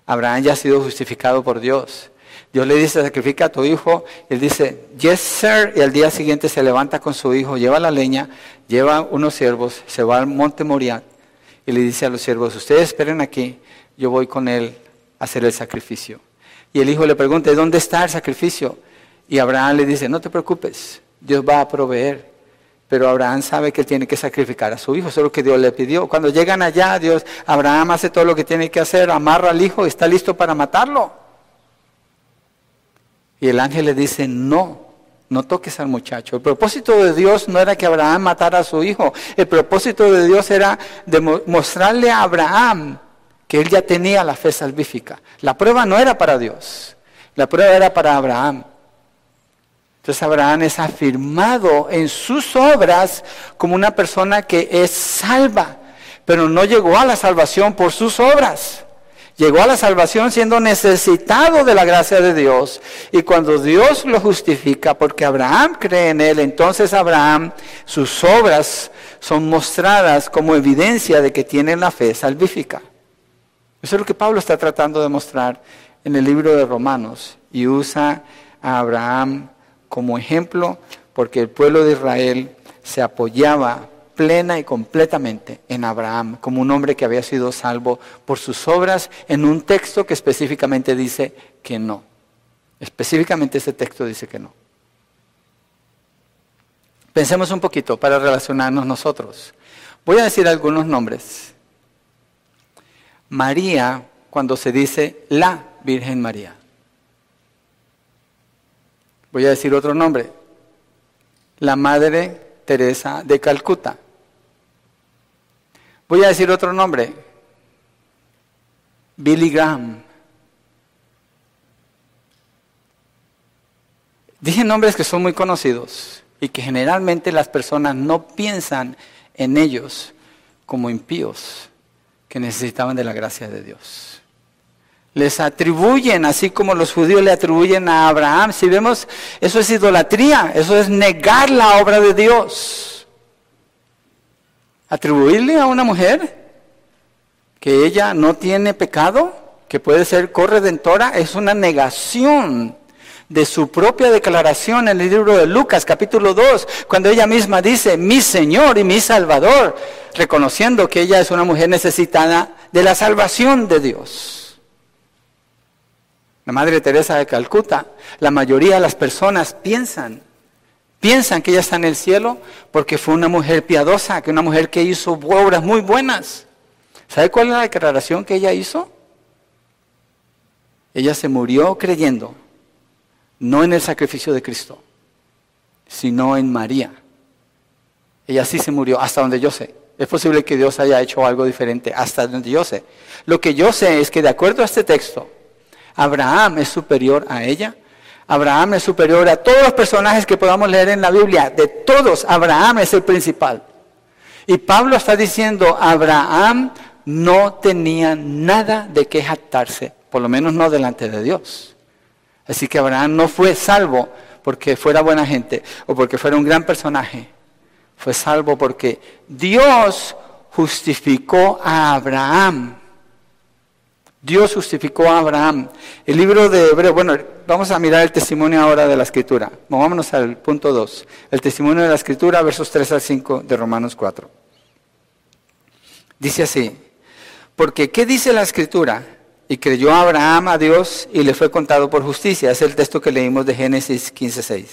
Abraham ya ha sido justificado por Dios. Dios le dice, sacrifica a tu hijo. Él dice, yes, sir. Y al día siguiente se levanta con su hijo, lleva la leña, lleva unos siervos, se va al monte Moriah y le dice a los siervos, ustedes esperen aquí, yo voy con él a hacer el sacrificio. Y el hijo le pregunta, ¿dónde está el sacrificio? Y Abraham le dice, no te preocupes, Dios va a proveer. Pero Abraham sabe que él tiene que sacrificar a su hijo, eso es lo que Dios le pidió. Cuando llegan allá, Dios, Abraham hace todo lo que tiene que hacer, amarra al hijo está listo para matarlo. Y el ángel le dice, no, no toques al muchacho. El propósito de Dios no era que Abraham matara a su hijo. El propósito de Dios era mostrarle a Abraham que él ya tenía la fe salvífica. La prueba no era para Dios, la prueba era para Abraham. Entonces Abraham es afirmado en sus obras como una persona que es salva, pero no llegó a la salvación por sus obras. Llegó a la salvación siendo necesitado de la gracia de Dios. Y cuando Dios lo justifica, porque Abraham cree en él, entonces Abraham, sus obras son mostradas como evidencia de que tiene la fe salvífica. Eso es lo que Pablo está tratando de mostrar en el libro de Romanos y usa a Abraham como ejemplo porque el pueblo de Israel se apoyaba plena y completamente en Abraham como un hombre que había sido salvo por sus obras en un texto que específicamente dice que no. Específicamente ese texto dice que no. Pensemos un poquito para relacionarnos nosotros. Voy a decir algunos nombres María cuando se dice la Virgen María. Voy a decir otro nombre. La Madre Teresa de Calcuta. Voy a decir otro nombre. Billy Graham. Dije nombres que son muy conocidos y que generalmente las personas no piensan en ellos como impíos que necesitaban de la gracia de Dios. Les atribuyen, así como los judíos le atribuyen a Abraham. Si vemos, eso es idolatría, eso es negar la obra de Dios. Atribuirle a una mujer que ella no tiene pecado, que puede ser corredentora, es una negación de su propia declaración en el libro de Lucas capítulo 2, cuando ella misma dice, mi Señor y mi Salvador, reconociendo que ella es una mujer necesitada de la salvación de Dios. La Madre Teresa de Calcuta, la mayoría de las personas piensan, piensan que ella está en el cielo porque fue una mujer piadosa, que una mujer que hizo obras muy buenas. ¿Sabe cuál es la declaración que ella hizo? Ella se murió creyendo no en el sacrificio de Cristo, sino en María. Ella sí se murió, hasta donde yo sé. Es posible que Dios haya hecho algo diferente, hasta donde yo sé. Lo que yo sé es que de acuerdo a este texto, Abraham es superior a ella. Abraham es superior a todos los personajes que podamos leer en la Biblia. De todos, Abraham es el principal. Y Pablo está diciendo, Abraham no tenía nada de qué jactarse, por lo menos no delante de Dios. Así que Abraham no fue salvo porque fuera buena gente o porque fuera un gran personaje. Fue salvo porque Dios justificó a Abraham. Dios justificó a Abraham. El libro de Hebreo, bueno, vamos a mirar el testimonio ahora de la escritura. Vámonos al punto 2. El testimonio de la escritura, versos 3 al 5 de Romanos 4. Dice así, porque ¿qué dice la escritura? Y creyó Abraham a Dios y le fue contado por justicia. Es el texto que leímos de Génesis 15.6.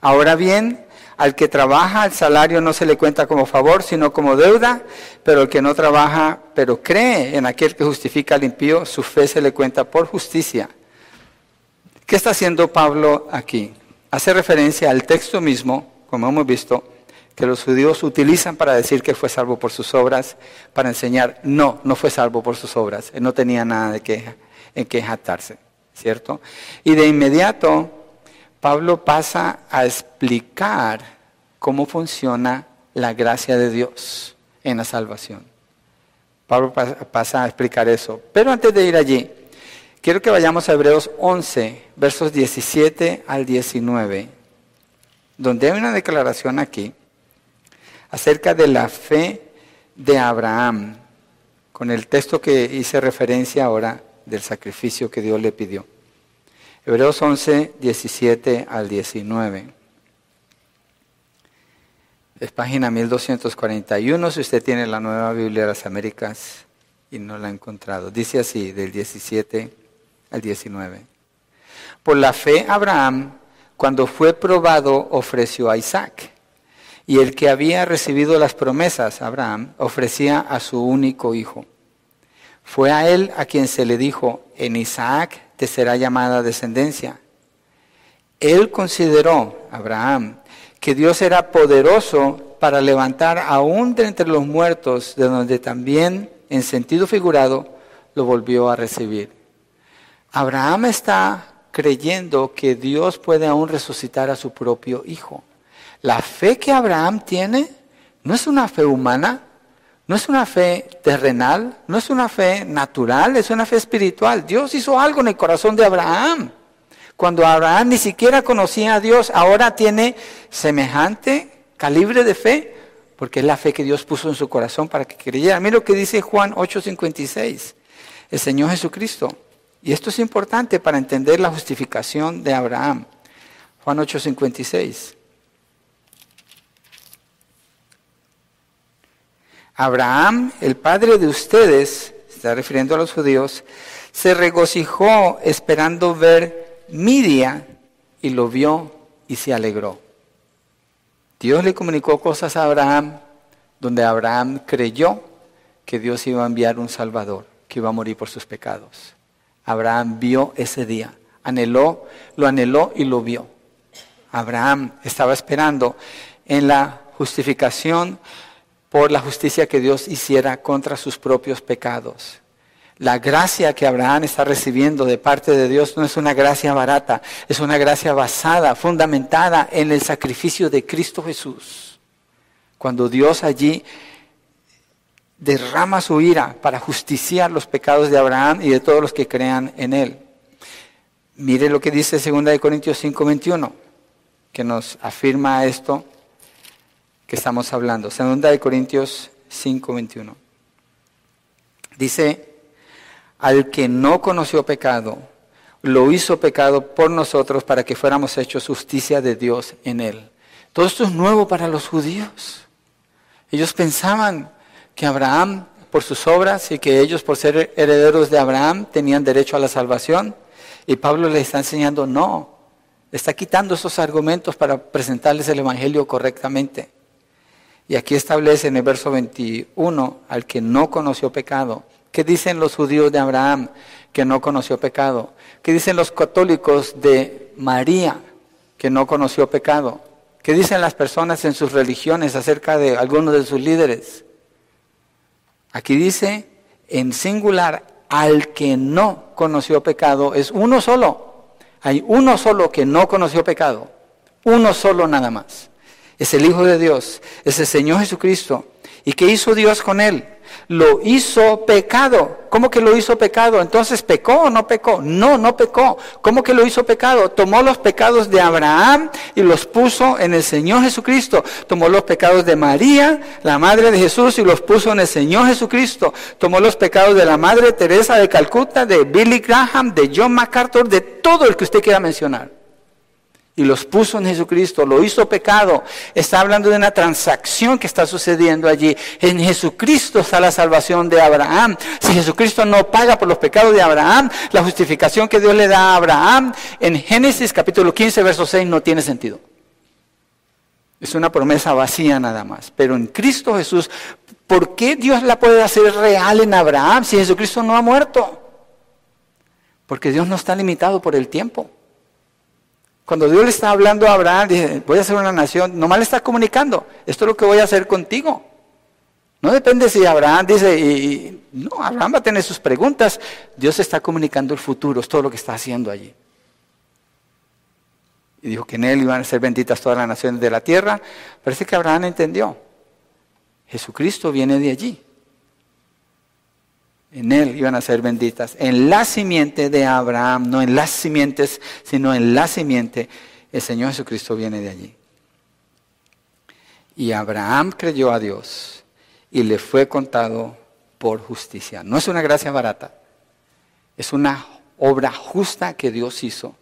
Ahora bien, al que trabaja el salario no se le cuenta como favor, sino como deuda, pero el que no trabaja, pero cree en aquel que justifica al impío, su fe se le cuenta por justicia. ¿Qué está haciendo Pablo aquí? Hace referencia al texto mismo, como hemos visto, que los judíos utilizan para decir que fue salvo por sus obras, para enseñar, no, no fue salvo por sus obras, él no tenía nada de en que jactarse, ¿cierto? Y de inmediato, Pablo pasa a explicar cómo funciona la gracia de Dios en la salvación. Pablo pasa a explicar eso. Pero antes de ir allí, quiero que vayamos a Hebreos 11, versos 17 al 19, donde hay una declaración aquí acerca de la fe de Abraham, con el texto que hice referencia ahora del sacrificio que Dios le pidió. Hebreos 11, 17 al 19. Es página 1241 si usted tiene la nueva Biblia de las Américas y no la ha encontrado. Dice así, del 17 al 19. Por la fe Abraham, cuando fue probado, ofreció a Isaac. Y el que había recibido las promesas, Abraham, ofrecía a su único hijo. Fue a él a quien se le dijo, en Isaac te será llamada descendencia. Él consideró, Abraham, que Dios era poderoso para levantar aún de entre los muertos, de donde también, en sentido figurado, lo volvió a recibir. Abraham está creyendo que Dios puede aún resucitar a su propio hijo. La fe que Abraham tiene no es una fe humana, no es una fe terrenal, no es una fe natural, es una fe espiritual. Dios hizo algo en el corazón de Abraham. Cuando Abraham ni siquiera conocía a Dios, ahora tiene semejante calibre de fe, porque es la fe que Dios puso en su corazón para que creyera. Mira lo que dice Juan 8:56, el Señor Jesucristo. Y esto es importante para entender la justificación de Abraham. Juan 8:56. Abraham, el padre de ustedes, está refiriendo a los judíos, se regocijó esperando ver mi día y lo vio y se alegró. Dios le comunicó cosas a Abraham donde Abraham creyó que Dios iba a enviar un Salvador, que iba a morir por sus pecados. Abraham vio ese día, anheló, lo anheló y lo vio. Abraham estaba esperando en la justificación por la justicia que Dios hiciera contra sus propios pecados. La gracia que Abraham está recibiendo de parte de Dios no es una gracia barata, es una gracia basada, fundamentada en el sacrificio de Cristo Jesús. Cuando Dios allí derrama su ira para justiciar los pecados de Abraham y de todos los que crean en él. Mire lo que dice 2 Corintios 5:21, que nos afirma esto estamos hablando. 2 Corintios 5:21. Dice, al que no conoció pecado, lo hizo pecado por nosotros para que fuéramos hechos justicia de Dios en él. Todo esto es nuevo para los judíos. Ellos pensaban que Abraham, por sus obras y que ellos, por ser herederos de Abraham, tenían derecho a la salvación. Y Pablo les está enseñando, no, está quitando esos argumentos para presentarles el Evangelio correctamente. Y aquí establece en el verso 21, al que no conoció pecado. ¿Qué dicen los judíos de Abraham que no conoció pecado? ¿Qué dicen los católicos de María que no conoció pecado? ¿Qué dicen las personas en sus religiones acerca de algunos de sus líderes? Aquí dice en singular, al que no conoció pecado, es uno solo. Hay uno solo que no conoció pecado. Uno solo nada más. Es el Hijo de Dios, es el Señor Jesucristo. ¿Y qué hizo Dios con él? lo hizo pecado. ¿Cómo que lo hizo pecado? Entonces, ¿pecó o no pecó? No, no pecó. ¿Cómo que lo hizo pecado? Tomó los pecados de Abraham y los puso en el Señor Jesucristo. Tomó los pecados de María, la madre de Jesús, y los puso en el Señor Jesucristo. Tomó los pecados de la madre Teresa de Calcuta, de Billy Graham, de John MacArthur, de todo el que usted quiera mencionar y los puso en Jesucristo, lo hizo pecado. Está hablando de una transacción que está sucediendo allí. En Jesucristo está la salvación de Abraham. Si Jesucristo no paga por los pecados de Abraham, la justificación que Dios le da a Abraham en Génesis capítulo 15, verso 6 no tiene sentido. Es una promesa vacía nada más. Pero en Cristo Jesús, ¿por qué Dios la puede hacer real en Abraham si Jesucristo no ha muerto? Porque Dios no está limitado por el tiempo. Cuando Dios le está hablando a Abraham, dice, voy a hacer una nación, nomás le está comunicando, esto es lo que voy a hacer contigo. No depende si Abraham dice, y, no, Abraham va a tener sus preguntas, Dios está comunicando el futuro, es todo lo que está haciendo allí. Y dijo que en él iban a ser benditas todas las naciones de la tierra. Parece que Abraham entendió. Jesucristo viene de allí. En él iban a ser benditas. En la simiente de Abraham, no en las simientes, sino en la simiente, el Señor Jesucristo viene de allí. Y Abraham creyó a Dios y le fue contado por justicia. No es una gracia barata, es una obra justa que Dios hizo.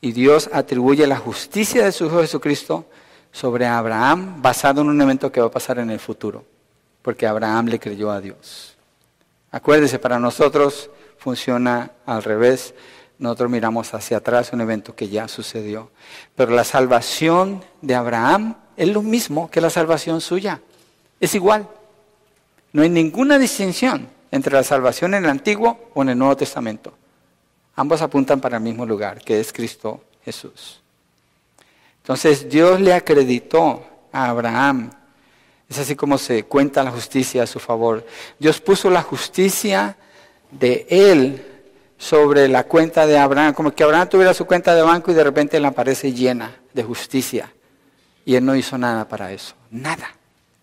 Y Dios atribuye la justicia de su Hijo Jesucristo sobre Abraham basado en un evento que va a pasar en el futuro, porque Abraham le creyó a Dios. Acuérdese, para nosotros funciona al revés. Nosotros miramos hacia atrás un evento que ya sucedió. Pero la salvación de Abraham es lo mismo que la salvación suya. Es igual. No hay ninguna distinción entre la salvación en el Antiguo o en el Nuevo Testamento. Ambos apuntan para el mismo lugar, que es Cristo Jesús. Entonces Dios le acreditó a Abraham es así como se cuenta la justicia a su favor. Dios puso la justicia de él sobre la cuenta de Abraham, como que Abraham tuviera su cuenta de banco y de repente le aparece llena de justicia. Y él no hizo nada para eso, nada.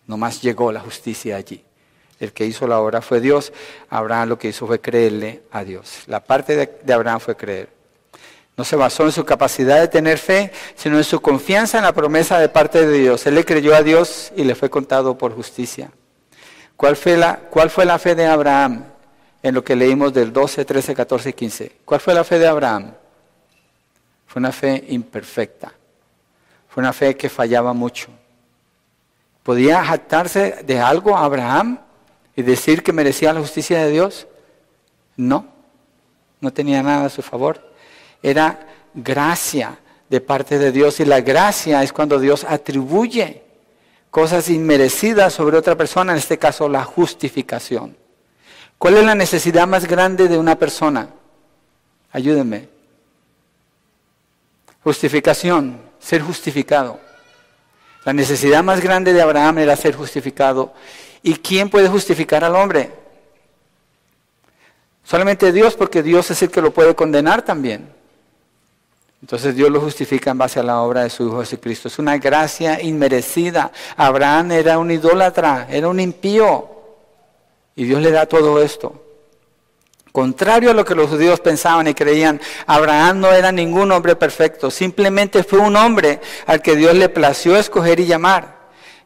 Nomás llegó la justicia allí. El que hizo la obra fue Dios. Abraham lo que hizo fue creerle a Dios. La parte de Abraham fue creer. No se basó en su capacidad de tener fe, sino en su confianza en la promesa de parte de Dios. Él le creyó a Dios y le fue contado por justicia. ¿Cuál fue la, cuál fue la fe de Abraham en lo que leímos del 12, 13, 14 y 15? ¿Cuál fue la fe de Abraham? Fue una fe imperfecta. Fue una fe que fallaba mucho. ¿Podía jactarse de algo Abraham y decir que merecía la justicia de Dios? No, no tenía nada a su favor era gracia de parte de Dios y la gracia es cuando Dios atribuye cosas inmerecidas sobre otra persona, en este caso la justificación. ¿Cuál es la necesidad más grande de una persona? Ayúdenme. Justificación, ser justificado. La necesidad más grande de Abraham era ser justificado. ¿Y quién puede justificar al hombre? Solamente Dios, porque Dios es el que lo puede condenar también. Entonces Dios lo justifica en base a la obra de su Hijo Jesucristo. Es una gracia inmerecida. Abraham era un idólatra, era un impío. Y Dios le da todo esto. Contrario a lo que los judíos pensaban y creían, Abraham no era ningún hombre perfecto, simplemente fue un hombre al que Dios le plació escoger y llamar.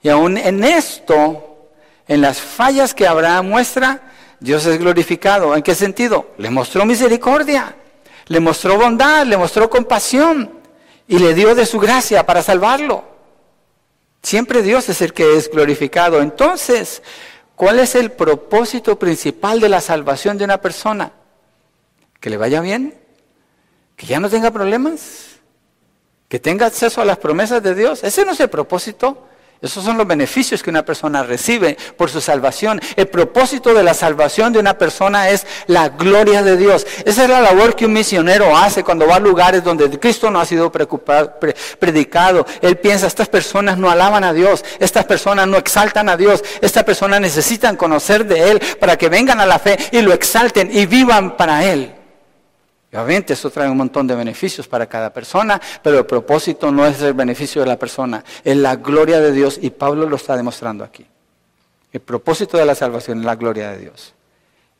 Y aún en esto, en las fallas que Abraham muestra, Dios es glorificado. ¿En qué sentido? Le mostró misericordia, le mostró bondad, le mostró compasión y le dio de su gracia para salvarlo. Siempre Dios es el que es glorificado. Entonces, ¿cuál es el propósito principal de la salvación de una persona? Que le vaya bien, que ya no tenga problemas, que tenga acceso a las promesas de Dios. Ese no es el propósito. Esos son los beneficios que una persona recibe por su salvación. El propósito de la salvación de una persona es la gloria de Dios. Esa es la labor que un misionero hace cuando va a lugares donde Cristo no ha sido predicado. Él piensa, estas personas no alaban a Dios, estas personas no exaltan a Dios, estas personas necesitan conocer de Él para que vengan a la fe y lo exalten y vivan para Él. Obviamente eso trae un montón de beneficios para cada persona, pero el propósito no es el beneficio de la persona, es la gloria de Dios y Pablo lo está demostrando aquí. El propósito de la salvación es la gloria de Dios.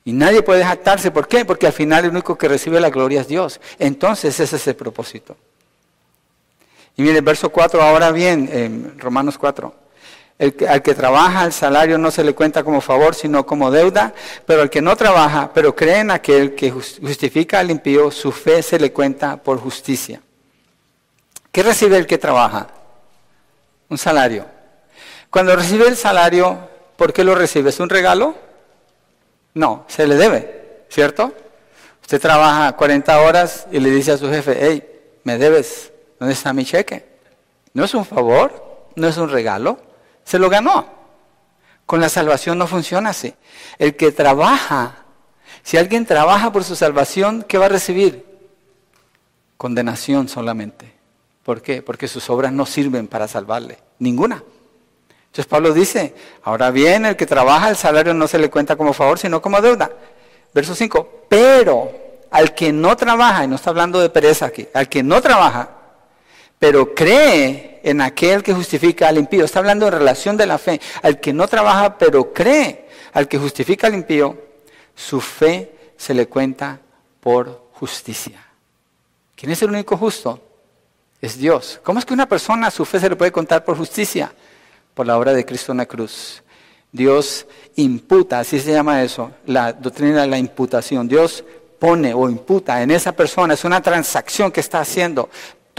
Y nadie puede jactarse, ¿por qué? Porque al final el único que recibe la gloria es Dios. Entonces ese es el propósito. Y mire, verso 4, ahora bien, en Romanos 4 al que trabaja el salario no se le cuenta como favor, sino como deuda, pero al que no trabaja, pero cree en aquel que justifica al impío, su fe se le cuenta por justicia. ¿Qué recibe el que trabaja? Un salario. Cuando recibe el salario, ¿por qué lo recibe? ¿Es un regalo? No, se le debe, ¿cierto? Usted trabaja 40 horas y le dice a su jefe, hey, me debes, ¿dónde está mi cheque? No es un favor, no es un regalo, se lo ganó. Con la salvación no funciona así. El que trabaja, si alguien trabaja por su salvación, ¿qué va a recibir? Condenación solamente. ¿Por qué? Porque sus obras no sirven para salvarle. Ninguna. Entonces Pablo dice, ahora bien, el que trabaja, el salario no se le cuenta como favor, sino como deuda. Verso 5, pero al que no trabaja, y no está hablando de pereza aquí, al que no trabaja, pero cree en aquel que justifica al impío. Está hablando en relación de la fe. Al que no trabaja, pero cree al que justifica al impío, su fe se le cuenta por justicia. ¿Quién es el único justo? Es Dios. ¿Cómo es que una persona su fe se le puede contar por justicia? Por la obra de Cristo en la cruz. Dios imputa, así se llama eso, la doctrina de la imputación. Dios pone o imputa en esa persona, es una transacción que está haciendo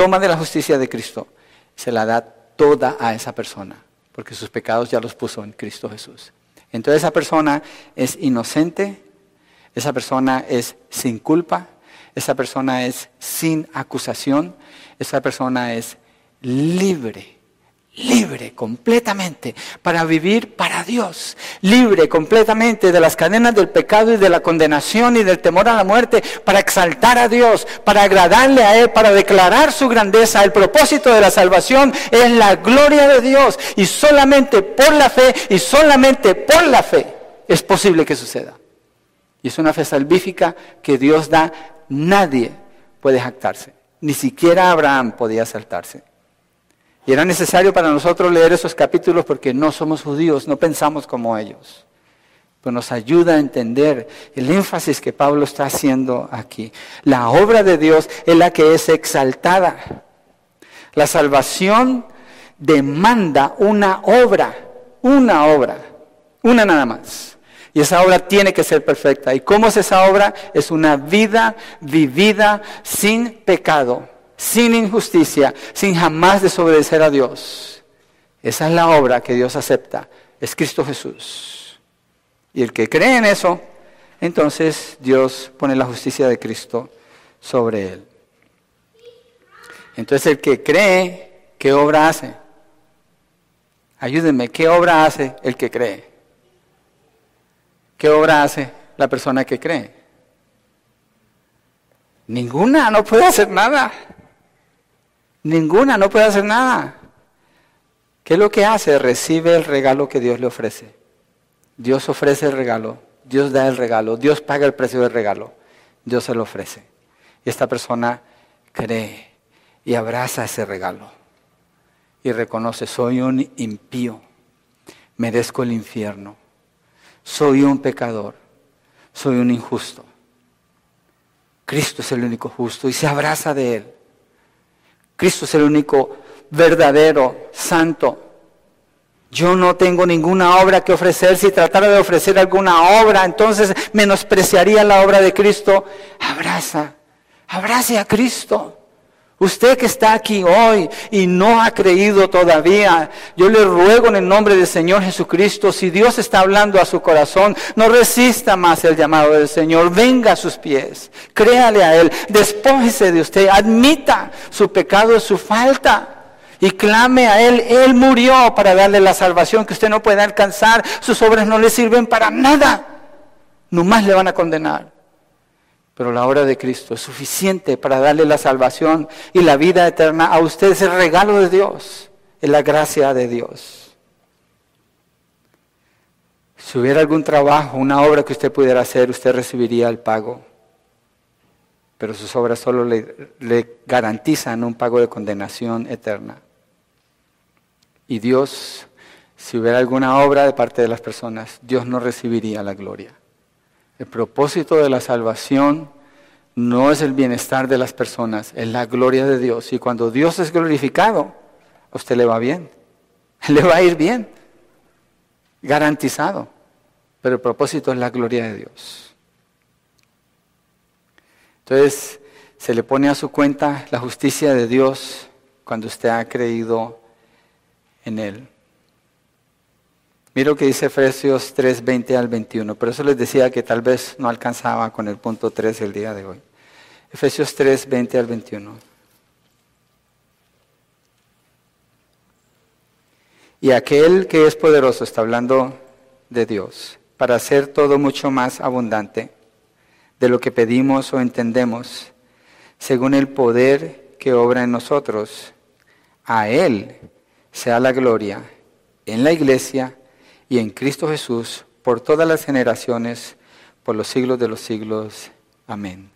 toma de la justicia de Cristo, se la da toda a esa persona, porque sus pecados ya los puso en Cristo Jesús. Entonces esa persona es inocente, esa persona es sin culpa, esa persona es sin acusación, esa persona es libre libre completamente para vivir para Dios, libre completamente de las cadenas del pecado y de la condenación y del temor a la muerte, para exaltar a Dios, para agradarle a Él, para declarar su grandeza. El propósito de la salvación es la gloria de Dios y solamente por la fe y solamente por la fe es posible que suceda. Y es una fe salvífica que Dios da, nadie puede jactarse, ni siquiera Abraham podía saltarse. Y era necesario para nosotros leer esos capítulos porque no somos judíos, no pensamos como ellos. Pero nos ayuda a entender el énfasis que Pablo está haciendo aquí. La obra de Dios es la que es exaltada. La salvación demanda una obra, una obra, una nada más. Y esa obra tiene que ser perfecta. ¿Y cómo es esa obra? Es una vida vivida sin pecado sin injusticia, sin jamás desobedecer a Dios. Esa es la obra que Dios acepta, es Cristo Jesús. Y el que cree en eso, entonces Dios pone la justicia de Cristo sobre él. Entonces el que cree, ¿qué obra hace? Ayúdenme, ¿qué obra hace el que cree? ¿Qué obra hace la persona que cree? Ninguna, no puede hacer nada. Ninguna, no puede hacer nada. ¿Qué es lo que hace? Recibe el regalo que Dios le ofrece. Dios ofrece el regalo, Dios da el regalo, Dios paga el precio del regalo, Dios se lo ofrece. Y esta persona cree y abraza ese regalo y reconoce, soy un impío, merezco el infierno, soy un pecador, soy un injusto. Cristo es el único justo y se abraza de Él. Cristo es el único verdadero, santo. Yo no tengo ninguna obra que ofrecer. Si tratara de ofrecer alguna obra, entonces menospreciaría la obra de Cristo. Abraza, abrace a Cristo. Usted que está aquí hoy y no ha creído todavía, yo le ruego en el nombre del Señor Jesucristo, si Dios está hablando a su corazón, no resista más el llamado del Señor, venga a sus pies, créale a Él, despójese de usted, admita su pecado, su falta y clame a Él. Él murió para darle la salvación que usted no puede alcanzar. Sus obras no le sirven para nada. Nomás le van a condenar. Pero la obra de Cristo es suficiente para darle la salvación y la vida eterna a usted. Es el regalo de Dios, es la gracia de Dios. Si hubiera algún trabajo, una obra que usted pudiera hacer, usted recibiría el pago. Pero sus obras solo le, le garantizan un pago de condenación eterna. Y Dios, si hubiera alguna obra de parte de las personas, Dios no recibiría la gloria. El propósito de la salvación no es el bienestar de las personas, es la gloria de Dios. Y cuando Dios es glorificado, a usted le va bien, le va a ir bien, garantizado. Pero el propósito es la gloria de Dios. Entonces, se le pone a su cuenta la justicia de Dios cuando usted ha creído en Él. Mira lo que dice Efesios 3, 20 al 21. Por eso les decía que tal vez no alcanzaba con el punto 3 el día de hoy. Efesios 3, 20 al 21. Y aquel que es poderoso, está hablando de Dios, para hacer todo mucho más abundante de lo que pedimos o entendemos, según el poder que obra en nosotros. A Él sea la gloria en la iglesia y en Cristo Jesús por todas las generaciones, por los siglos de los siglos. Amén.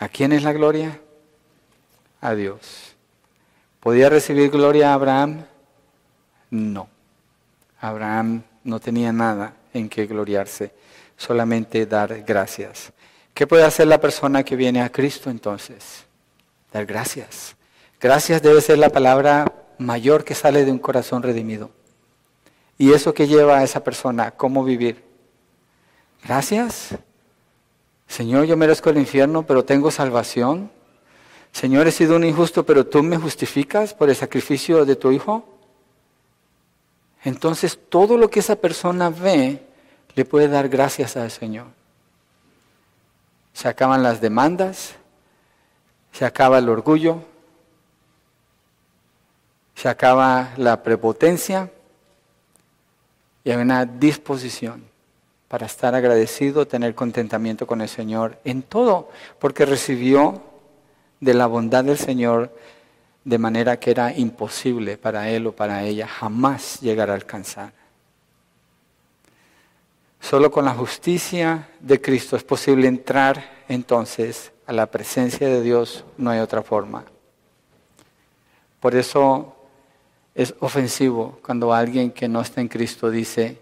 ¿A quién es la gloria? A Dios. ¿Podía recibir gloria a Abraham? No. Abraham no tenía nada en que gloriarse, solamente dar gracias. ¿Qué puede hacer la persona que viene a Cristo entonces? Dar gracias. Gracias debe ser la palabra mayor que sale de un corazón redimido. ¿Y eso que lleva a esa persona? ¿Cómo vivir? Gracias. Señor, yo merezco el infierno, pero tengo salvación. Señor, he sido un injusto, pero tú me justificas por el sacrificio de tu Hijo. Entonces, todo lo que esa persona ve le puede dar gracias al Señor. Se acaban las demandas, se acaba el orgullo, se acaba la prepotencia y hay una disposición para estar agradecido, tener contentamiento con el Señor en todo, porque recibió de la bondad del Señor de manera que era imposible para él o para ella jamás llegar a alcanzar. Solo con la justicia de Cristo es posible entrar entonces a la presencia de Dios, no hay otra forma. Por eso es ofensivo cuando alguien que no está en Cristo dice,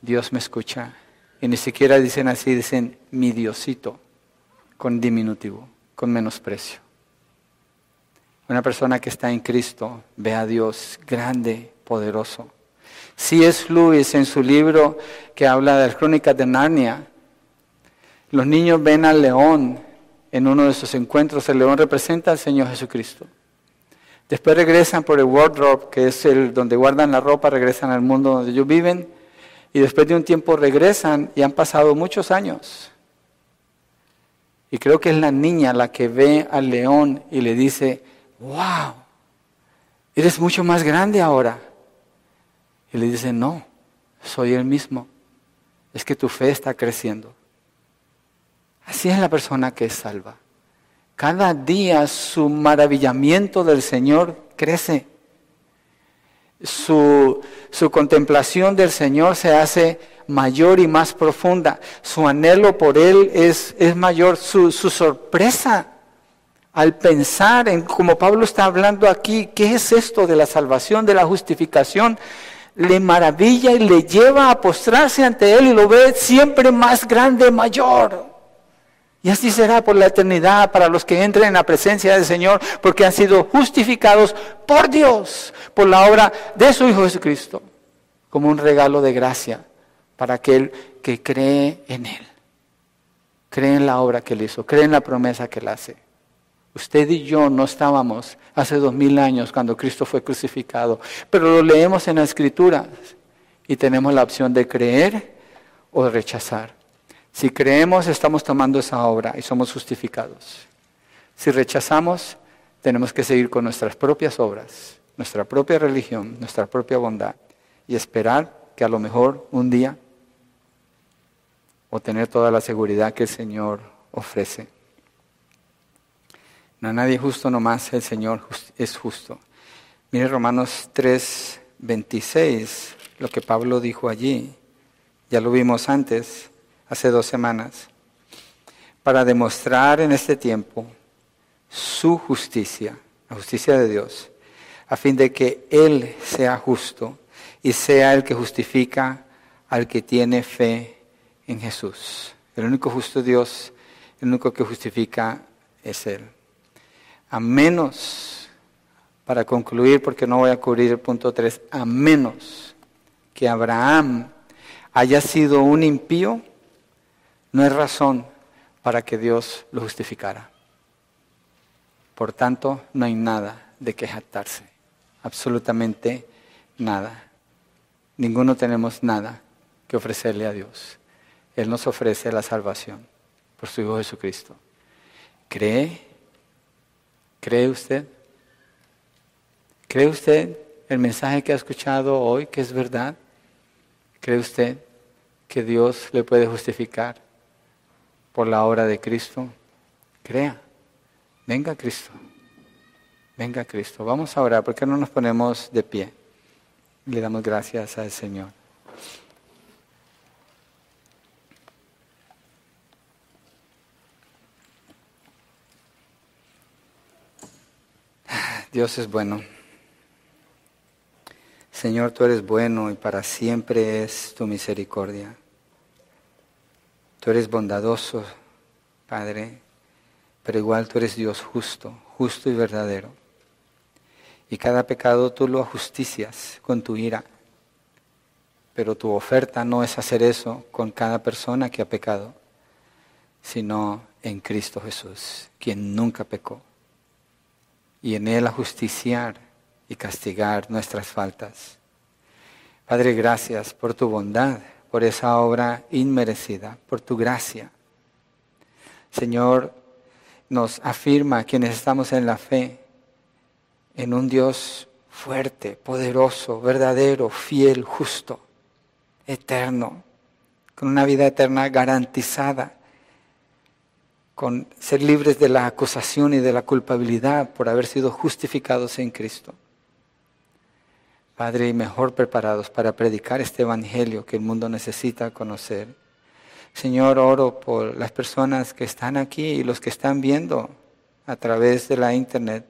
Dios me escucha. Y ni siquiera dicen así, dicen mi Diosito, con diminutivo, con menosprecio. Una persona que está en Cristo ve a Dios grande, poderoso. Si es Luis en su libro que habla de las crónicas de Narnia, los niños ven al león en uno de sus encuentros. El león representa al Señor Jesucristo. Después regresan por el wardrobe, que es el donde guardan la ropa, regresan al mundo donde ellos viven. Y después de un tiempo regresan y han pasado muchos años. Y creo que es la niña la que ve al león y le dice, wow, eres mucho más grande ahora. Y le dice, no, soy el mismo. Es que tu fe está creciendo. Así es la persona que es salva. Cada día su maravillamiento del Señor crece. Su, contemplación del Señor se hace mayor y más profunda. Su anhelo por Él es, es mayor. Su, su sorpresa al pensar en, como Pablo está hablando aquí, ¿qué es esto de la salvación, de la justificación? le maravilla y le lleva a postrarse ante Él y lo ve siempre más grande, mayor. Y así será por la eternidad para los que entren en la presencia del Señor, porque han sido justificados por Dios, por la obra de su Hijo Jesucristo, como un regalo de gracia para aquel que cree en Él. Cree en la obra que Él hizo, cree en la promesa que Él hace. Usted y yo no estábamos hace dos mil años cuando Cristo fue crucificado, pero lo leemos en la Escritura y tenemos la opción de creer o de rechazar. Si creemos, estamos tomando esa obra y somos justificados. Si rechazamos, tenemos que seguir con nuestras propias obras, nuestra propia religión, nuestra propia bondad y esperar que a lo mejor un día o tener toda la seguridad que el Señor ofrece. No nadie justo nomás, el Señor es justo. Mire Romanos 3, 26, lo que Pablo dijo allí. Ya lo vimos antes, hace dos semanas. Para demostrar en este tiempo su justicia, la justicia de Dios, a fin de que Él sea justo y sea el que justifica al que tiene fe en Jesús. El único justo Dios, el único que justifica es Él. A menos, para concluir, porque no voy a cubrir el punto 3, a menos que Abraham haya sido un impío, no es razón para que Dios lo justificara. Por tanto, no hay nada de que jactarse, absolutamente nada. Ninguno tenemos nada que ofrecerle a Dios. Él nos ofrece la salvación por su Hijo Jesucristo. ¿Cree? ¿Cree usted? ¿Cree usted el mensaje que ha escuchado hoy que es verdad? ¿Cree usted que Dios le puede justificar por la obra de Cristo? Crea. Venga Cristo. Venga Cristo. Vamos a orar. ¿Por qué no nos ponemos de pie? Le damos gracias al Señor. Dios es bueno. Señor, tú eres bueno y para siempre es tu misericordia. Tú eres bondadoso, Padre, pero igual tú eres Dios justo, justo y verdadero. Y cada pecado tú lo ajusticias con tu ira. Pero tu oferta no es hacer eso con cada persona que ha pecado, sino en Cristo Jesús, quien nunca pecó y en Él ajusticiar y castigar nuestras faltas. Padre, gracias por tu bondad, por esa obra inmerecida, por tu gracia. Señor, nos afirma quienes estamos en la fe en un Dios fuerte, poderoso, verdadero, fiel, justo, eterno, con una vida eterna garantizada con ser libres de la acusación y de la culpabilidad por haber sido justificados en Cristo. Padre, y mejor preparados para predicar este Evangelio que el mundo necesita conocer. Señor, oro por las personas que están aquí y los que están viendo a través de la internet.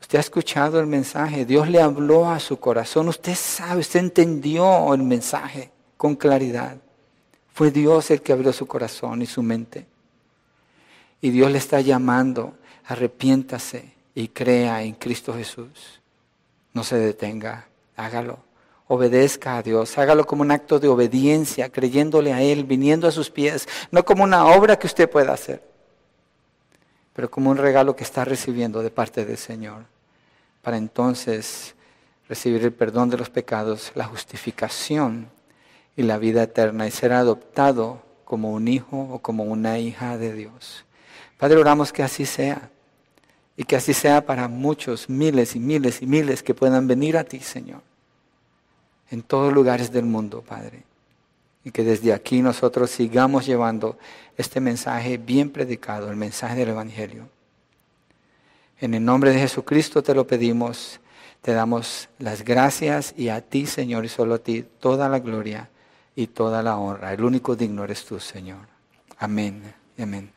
Usted ha escuchado el mensaje, Dios le habló a su corazón, usted sabe, usted entendió el mensaje con claridad. Fue Dios el que abrió su corazón y su mente. Y Dios le está llamando, arrepiéntase y crea en Cristo Jesús. No se detenga, hágalo. Obedezca a Dios, hágalo como un acto de obediencia, creyéndole a Él, viniendo a sus pies, no como una obra que usted pueda hacer, pero como un regalo que está recibiendo de parte del Señor, para entonces recibir el perdón de los pecados, la justificación y la vida eterna y ser adoptado como un hijo o como una hija de Dios. Padre, oramos que así sea. Y que así sea para muchos, miles y miles y miles que puedan venir a ti, Señor. En todos lugares del mundo, Padre. Y que desde aquí nosotros sigamos llevando este mensaje bien predicado, el mensaje del Evangelio. En el nombre de Jesucristo te lo pedimos. Te damos las gracias y a ti, Señor, y solo a ti, toda la gloria y toda la honra. El único digno eres tú, Señor. Amén y amén.